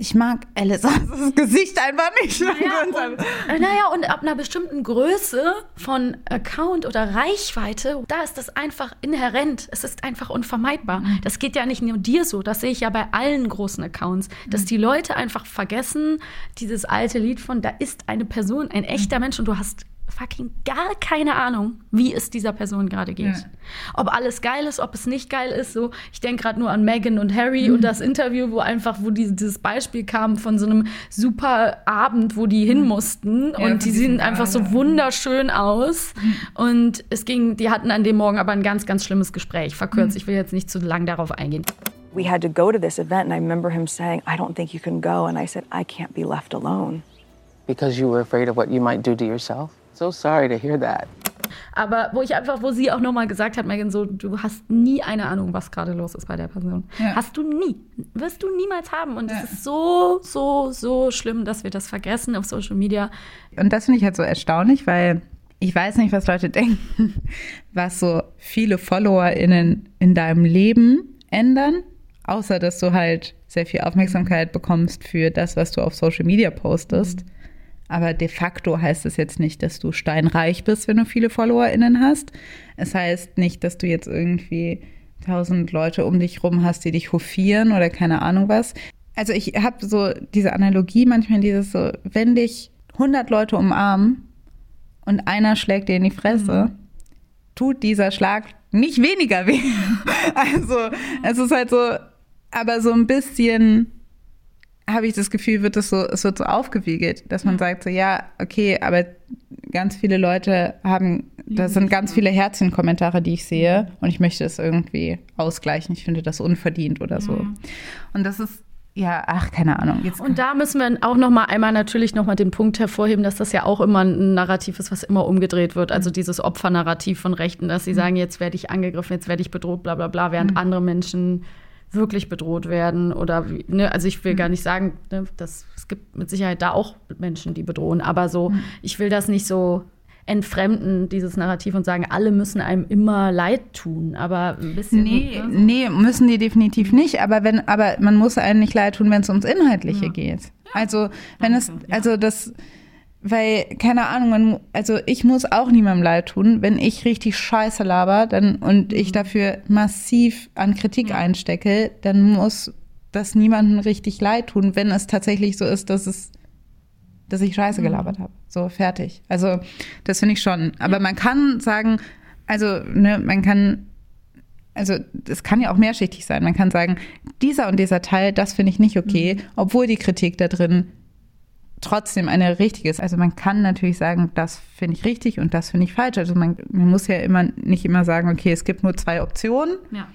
ich mag Alice das Gesicht einfach nicht. Naja und, äh, naja, und ab einer bestimmten Größe von Account oder Reichweite, da ist das einfach inhärent. Es ist einfach unvermeidbar. Das geht ja nicht nur dir so, das sehe ich ja bei allen großen Accounts, dass die Leute einfach vergessen, dieses alte Lied von, da ist eine Person, ein echter Mensch und du hast fucking gar keine Ahnung, wie es dieser Person gerade geht. Ja. Ob alles geil ist, ob es nicht geil ist. So, ich denke gerade nur an Meghan und Harry und das Interview, wo einfach, wo die, dieses Beispiel kam von so einem super Abend, wo die hin mussten Ja, und die sehen einfach so wunderschön aus. Und es ging, die hatten an dem Morgen aber ein ganz, ganz schlimmes Gespräch. Verkürzt, ich will jetzt nicht zu lang darauf eingehen. we had to go to this event, and I remember him saying, I don't think you can go. And I said, I can't be left alone. because you were afraid of what you might do to yourself. So sorry to hear that. Aber wo ich einfach, wo sie auch nochmal gesagt hat, Megan, so, du hast nie eine Ahnung, was gerade los ist bei der Person. Ja. Hast du nie. Wirst du niemals haben. Und es ist so, so, so schlimm, dass wir das vergessen auf Social Media. Und das finde ich halt so erstaunlich, weil ich weiß nicht, was Leute denken, was so viele FollowerInnen in deinem Leben ändern, außer dass du halt sehr viel Aufmerksamkeit bekommst für das, was du auf Social Media postest. Aber de facto heißt es jetzt nicht, dass du steinreich bist, wenn du viele FollowerInnen hast. Es heißt nicht, dass du jetzt irgendwie tausend Leute um dich rum hast, die dich hofieren oder keine Ahnung was. Also ich habe so diese Analogie manchmal, dieses so, wenn dich 100 Leute umarmen und einer schlägt dir in die Fresse, tut dieser Schlag nicht weniger weh. Also es ist halt so, aber so ein bisschen habe ich das Gefühl, wird es so, es wird so aufgewiegelt, dass man sagt so, ja, okay, aber ganz viele Leute haben, da sind ganz viele Herzchenkommentare, die ich sehe und ich möchte es irgendwie ausgleichen. Ich finde das unverdient oder so. Und das ist, ja, ach, keine Ahnung. Jetzt Und da müssen wir auch noch mal einmal natürlich noch mal den Punkt hervorheben, dass das ja auch immer ein Narrativ ist, was immer umgedreht wird. Also dieses Opfernarrativ von Rechten, dass sie sagen, jetzt werde ich angegriffen, jetzt werde ich bedroht, bla bla bla, während andere Menschen wirklich bedroht werden oder wie, ne, also ich will gar nicht sagen, ne, dass es gibt mit Sicherheit da auch Menschen, die bedrohen, aber so, ich will das nicht so entfremden, dieses Narrativ und sagen, alle müssen einem immer leid tun, aber ein bisschen. Nee, ne, nee, müssen die definitiv nicht, aber wenn, aber man muss einem nicht leid tun, wenn es ums Inhaltliche geht. Also, wenn es, also das, weil, keine Ahnung, man, also ich muss auch niemandem leid tun, wenn ich richtig Scheiße laber dann, und ich dafür massiv an Kritik einstecke, dann muss das niemandem richtig leid tun, wenn es tatsächlich so ist, dass es, dass ich Scheiße gelabert habe. So, fertig. Also, das finde ich schon. Aber man kann sagen, also, ne, man kann also es kann ja auch mehrschichtig sein. Man kann sagen, dieser und dieser Teil, das finde ich nicht okay, obwohl die Kritik da drin trotzdem eine richtige ist. Also man kann natürlich sagen, das finde ich richtig und das finde ich falsch. Also man, man muss ja immer nicht immer sagen, okay, es gibt nur zwei Optionen. Ja.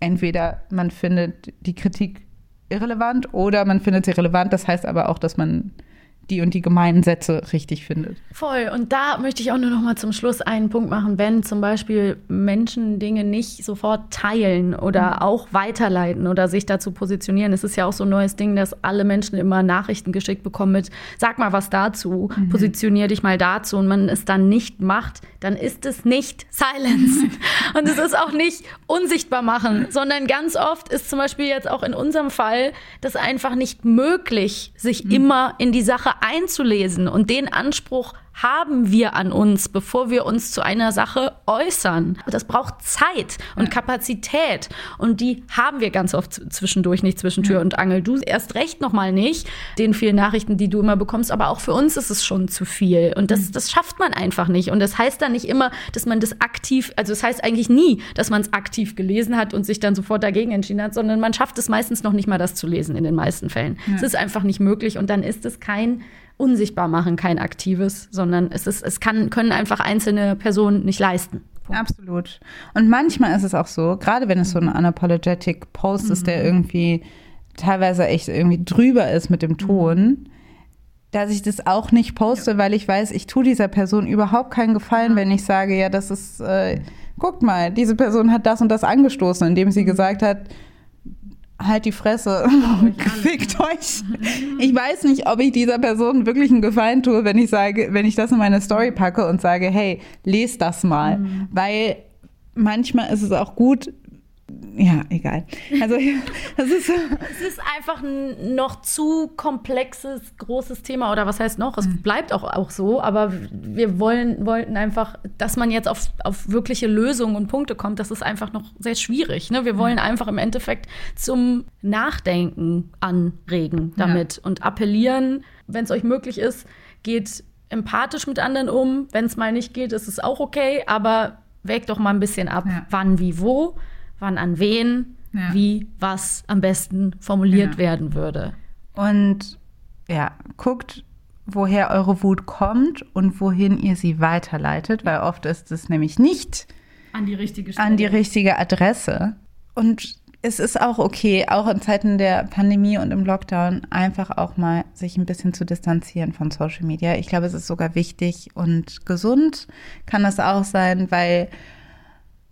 Entweder man findet die Kritik irrelevant oder man findet sie relevant. Das heißt aber auch, dass man die und die gemeinen Sätze richtig findet. Voll. Und da möchte ich auch nur noch mal zum Schluss einen Punkt machen. Wenn zum Beispiel Menschen Dinge nicht sofort teilen oder auch weiterleiten oder sich dazu positionieren, es ist ja auch so ein neues Ding, dass alle Menschen immer Nachrichten geschickt bekommen mit, sag mal was dazu, positionier dich mal dazu und man es dann nicht macht, dann ist es nicht Silence. und es ist auch nicht unsichtbar machen, sondern ganz oft ist zum Beispiel jetzt auch in unserem Fall das einfach nicht möglich, sich immer in die Sache einzulesen. Und den Anspruch haben wir an uns, bevor wir uns zu einer Sache äußern. Das braucht Zeit und Kapazität. Und die haben wir ganz oft zwischendurch nicht zwischen Tür und Angel. Du erst recht noch mal nicht, den vielen Nachrichten, die du immer bekommst. Aber auch für uns ist es schon zu viel. Und das, das schafft man einfach nicht. Und das heißt dann nicht immer, dass man das aktiv, also das heißt eigentlich nie, dass man es aktiv gelesen hat und sich dann sofort dagegen entschieden hat, sondern man schafft es meistens noch nicht mal, das zu lesen in den meisten Fällen. Es ist einfach nicht möglich. Und dann ist es kein unsichtbar machen, kein aktives, sondern es ist, es kann, können einfach einzelne Personen nicht leisten. Absolut. Und manchmal ist es auch so, gerade wenn es so ein unapologetic Post ist, der irgendwie teilweise echt irgendwie drüber ist mit dem Ton, dass ich das auch nicht poste, weil ich weiß, ich tue dieser Person überhaupt keinen Gefallen, wenn ich sage, ja, das ist, äh, guckt mal, diese Person hat das und das angestoßen, indem sie gesagt hat, halt die Fresse, fickt euch. Ich weiß nicht, ob ich dieser Person wirklich einen Gefallen tue, wenn ich sage, wenn ich das in meine Story packe und sage, hey, lest das mal, weil manchmal ist es auch gut, ja, egal. Also, das ist. Es ist einfach ein noch zu komplexes, großes Thema. Oder was heißt noch? Es bleibt auch, auch so. Aber wir wollen, wollten einfach, dass man jetzt auf, auf wirkliche Lösungen und Punkte kommt. Das ist einfach noch sehr schwierig. Ne? Wir wollen einfach im Endeffekt zum Nachdenken anregen damit und appellieren, wenn es euch möglich ist, geht empathisch mit anderen um. Wenn es mal nicht geht, ist es auch okay. Aber wägt doch mal ein bisschen ab, Ja. wann, wie, wo, wann an wen, Ja. wie was am besten formuliert Ja. werden würde. Und ja, guckt, woher eure Wut kommt und wohin ihr sie weiterleitet, weil oft ist es nämlich nicht An die richtige an die richtige Adresse. Und es ist auch okay, auch in Zeiten der Pandemie und im Lockdown, einfach auch mal sich ein bisschen zu distanzieren von Social Media. Ich glaube, es ist sogar wichtig und gesund kann das auch sein, weil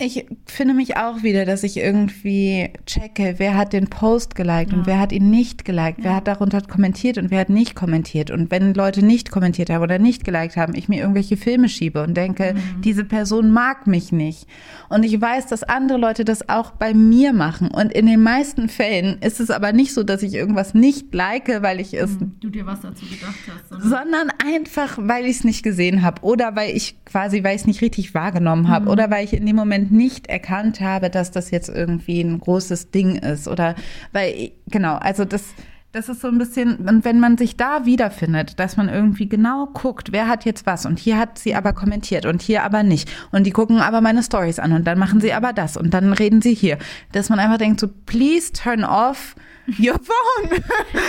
ich finde mich auch wieder, dass ich irgendwie checke, wer hat den Post geliked ja. und wer hat ihn nicht geliked, ja. wer hat darunter kommentiert und wer hat nicht kommentiert. Und wenn Leute nicht kommentiert haben oder nicht geliked haben, ich mir irgendwelche Filme schiebe und denke, mhm. diese Person mag mich nicht. Und ich weiß, dass andere Leute das auch bei mir machen. Und in den meisten Fällen ist es aber nicht so, dass ich irgendwas nicht like, weil ich es. Mhm. Du dir was dazu gedacht hast. Oder? Sondern einfach, weil ich es nicht gesehen habe. Oder weil ich quasi, weil ich es nicht richtig wahrgenommen habe. Mhm. Oder weil ich in dem Moment nicht erkannt habe, dass das jetzt irgendwie ein großes Ding ist oder weil genau, also das das ist so ein bisschen, und wenn man sich da wiederfindet, dass man irgendwie genau guckt, wer hat jetzt was und hier hat sie aber kommentiert und hier aber nicht und die gucken aber meine Stories an und dann machen sie aber das und dann reden sie hier, dass man einfach denkt so, please turn off Your phone.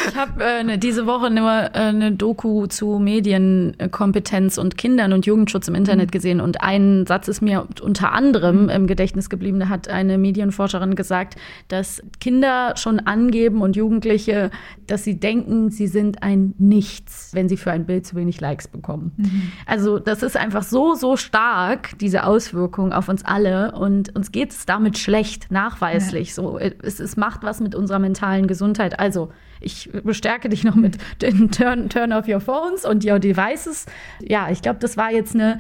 ich habe äh, ne, diese Woche eine, äh, eine Doku zu Medienkompetenz und Kindern und Jugendschutz im Internet mhm. gesehen. Und ein Satz ist mir unter anderem mhm. im Gedächtnis geblieben. Da hat eine Medienforscherin gesagt, dass Kinder schon angeben und Jugendliche, dass sie denken, sie sind ein Nichts, wenn sie für ein Bild zu wenig Likes bekommen. Mhm. Also das ist einfach so, so stark, diese Auswirkung auf uns alle. Und uns geht es damit schlecht, nachweislich. Ja. So, es, es macht was mit unserer mentalen Gesundheit. Also, ich bestärke dich noch mit den Turn, Turn off your phones und your devices. Ja, ich glaube, das war jetzt eine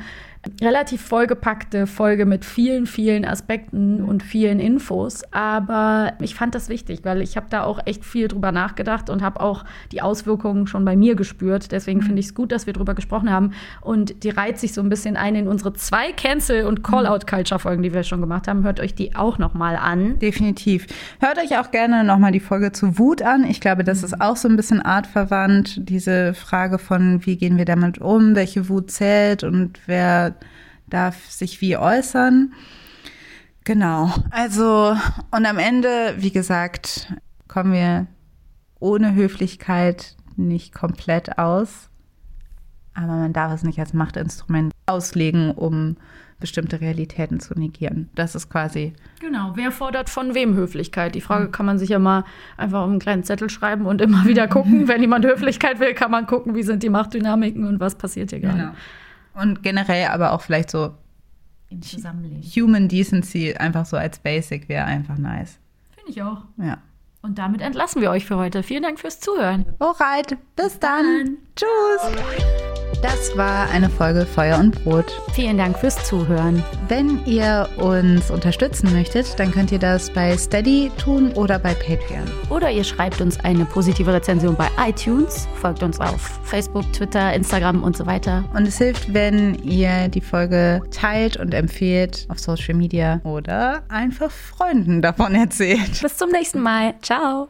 relativ vollgepackte Folge mit vielen, vielen Aspekten und vielen Infos. Aber ich fand das wichtig, weil ich habe da auch echt viel drüber nachgedacht und habe auch die Auswirkungen schon bei mir gespürt. Deswegen finde ich es gut, dass wir drüber gesprochen haben. Und die reiht sich so ein bisschen ein in unsere zwei Cancel- und Call-out-Culture-Folgen, die wir schon gemacht haben. Hört euch die auch noch mal an. Definitiv. Hört euch auch gerne noch mal die Folge zu Wut an. Ich glaube, das ist auch so ein bisschen artverwandt. Diese Frage von, wie gehen wir damit um, welche Wut zählt und wer darf sich wie äußern. Genau. Also, und am Ende, wie gesagt, kommen wir ohne Höflichkeit nicht komplett aus. Aber man darf es nicht als Machtinstrument auslegen, um bestimmte Realitäten zu negieren. Das ist quasi. Genau, wer fordert von wem Höflichkeit? Die Frage kann man sich ja mal einfach auf einen kleinen Zettel schreiben und immer wieder gucken. Wenn jemand Höflichkeit will, kann man gucken, wie sind die Machtdynamiken und was passiert hier gerade. Genau. Und generell aber auch vielleicht so im Zusammenleben. Human Decency einfach so als Basic wäre einfach nice. Finde ich auch. Ja. Und damit entlassen wir euch für heute. Vielen Dank fürs Zuhören. Alright, bis, bis dann. dann. Tschüss. Das war eine Folge Feuer und Brot. Vielen Dank fürs Zuhören. Wenn ihr uns unterstützen möchtet, dann könnt ihr das bei Steady tun oder bei Patreon. Oder ihr schreibt uns eine positive Rezension bei iTunes, folgt uns auf Facebook, Twitter, Instagram und so weiter. Und es hilft, wenn ihr die Folge teilt und empfehlt auf Social Media oder einfach Freunden davon erzählt. Bis zum nächsten Mal. Ciao.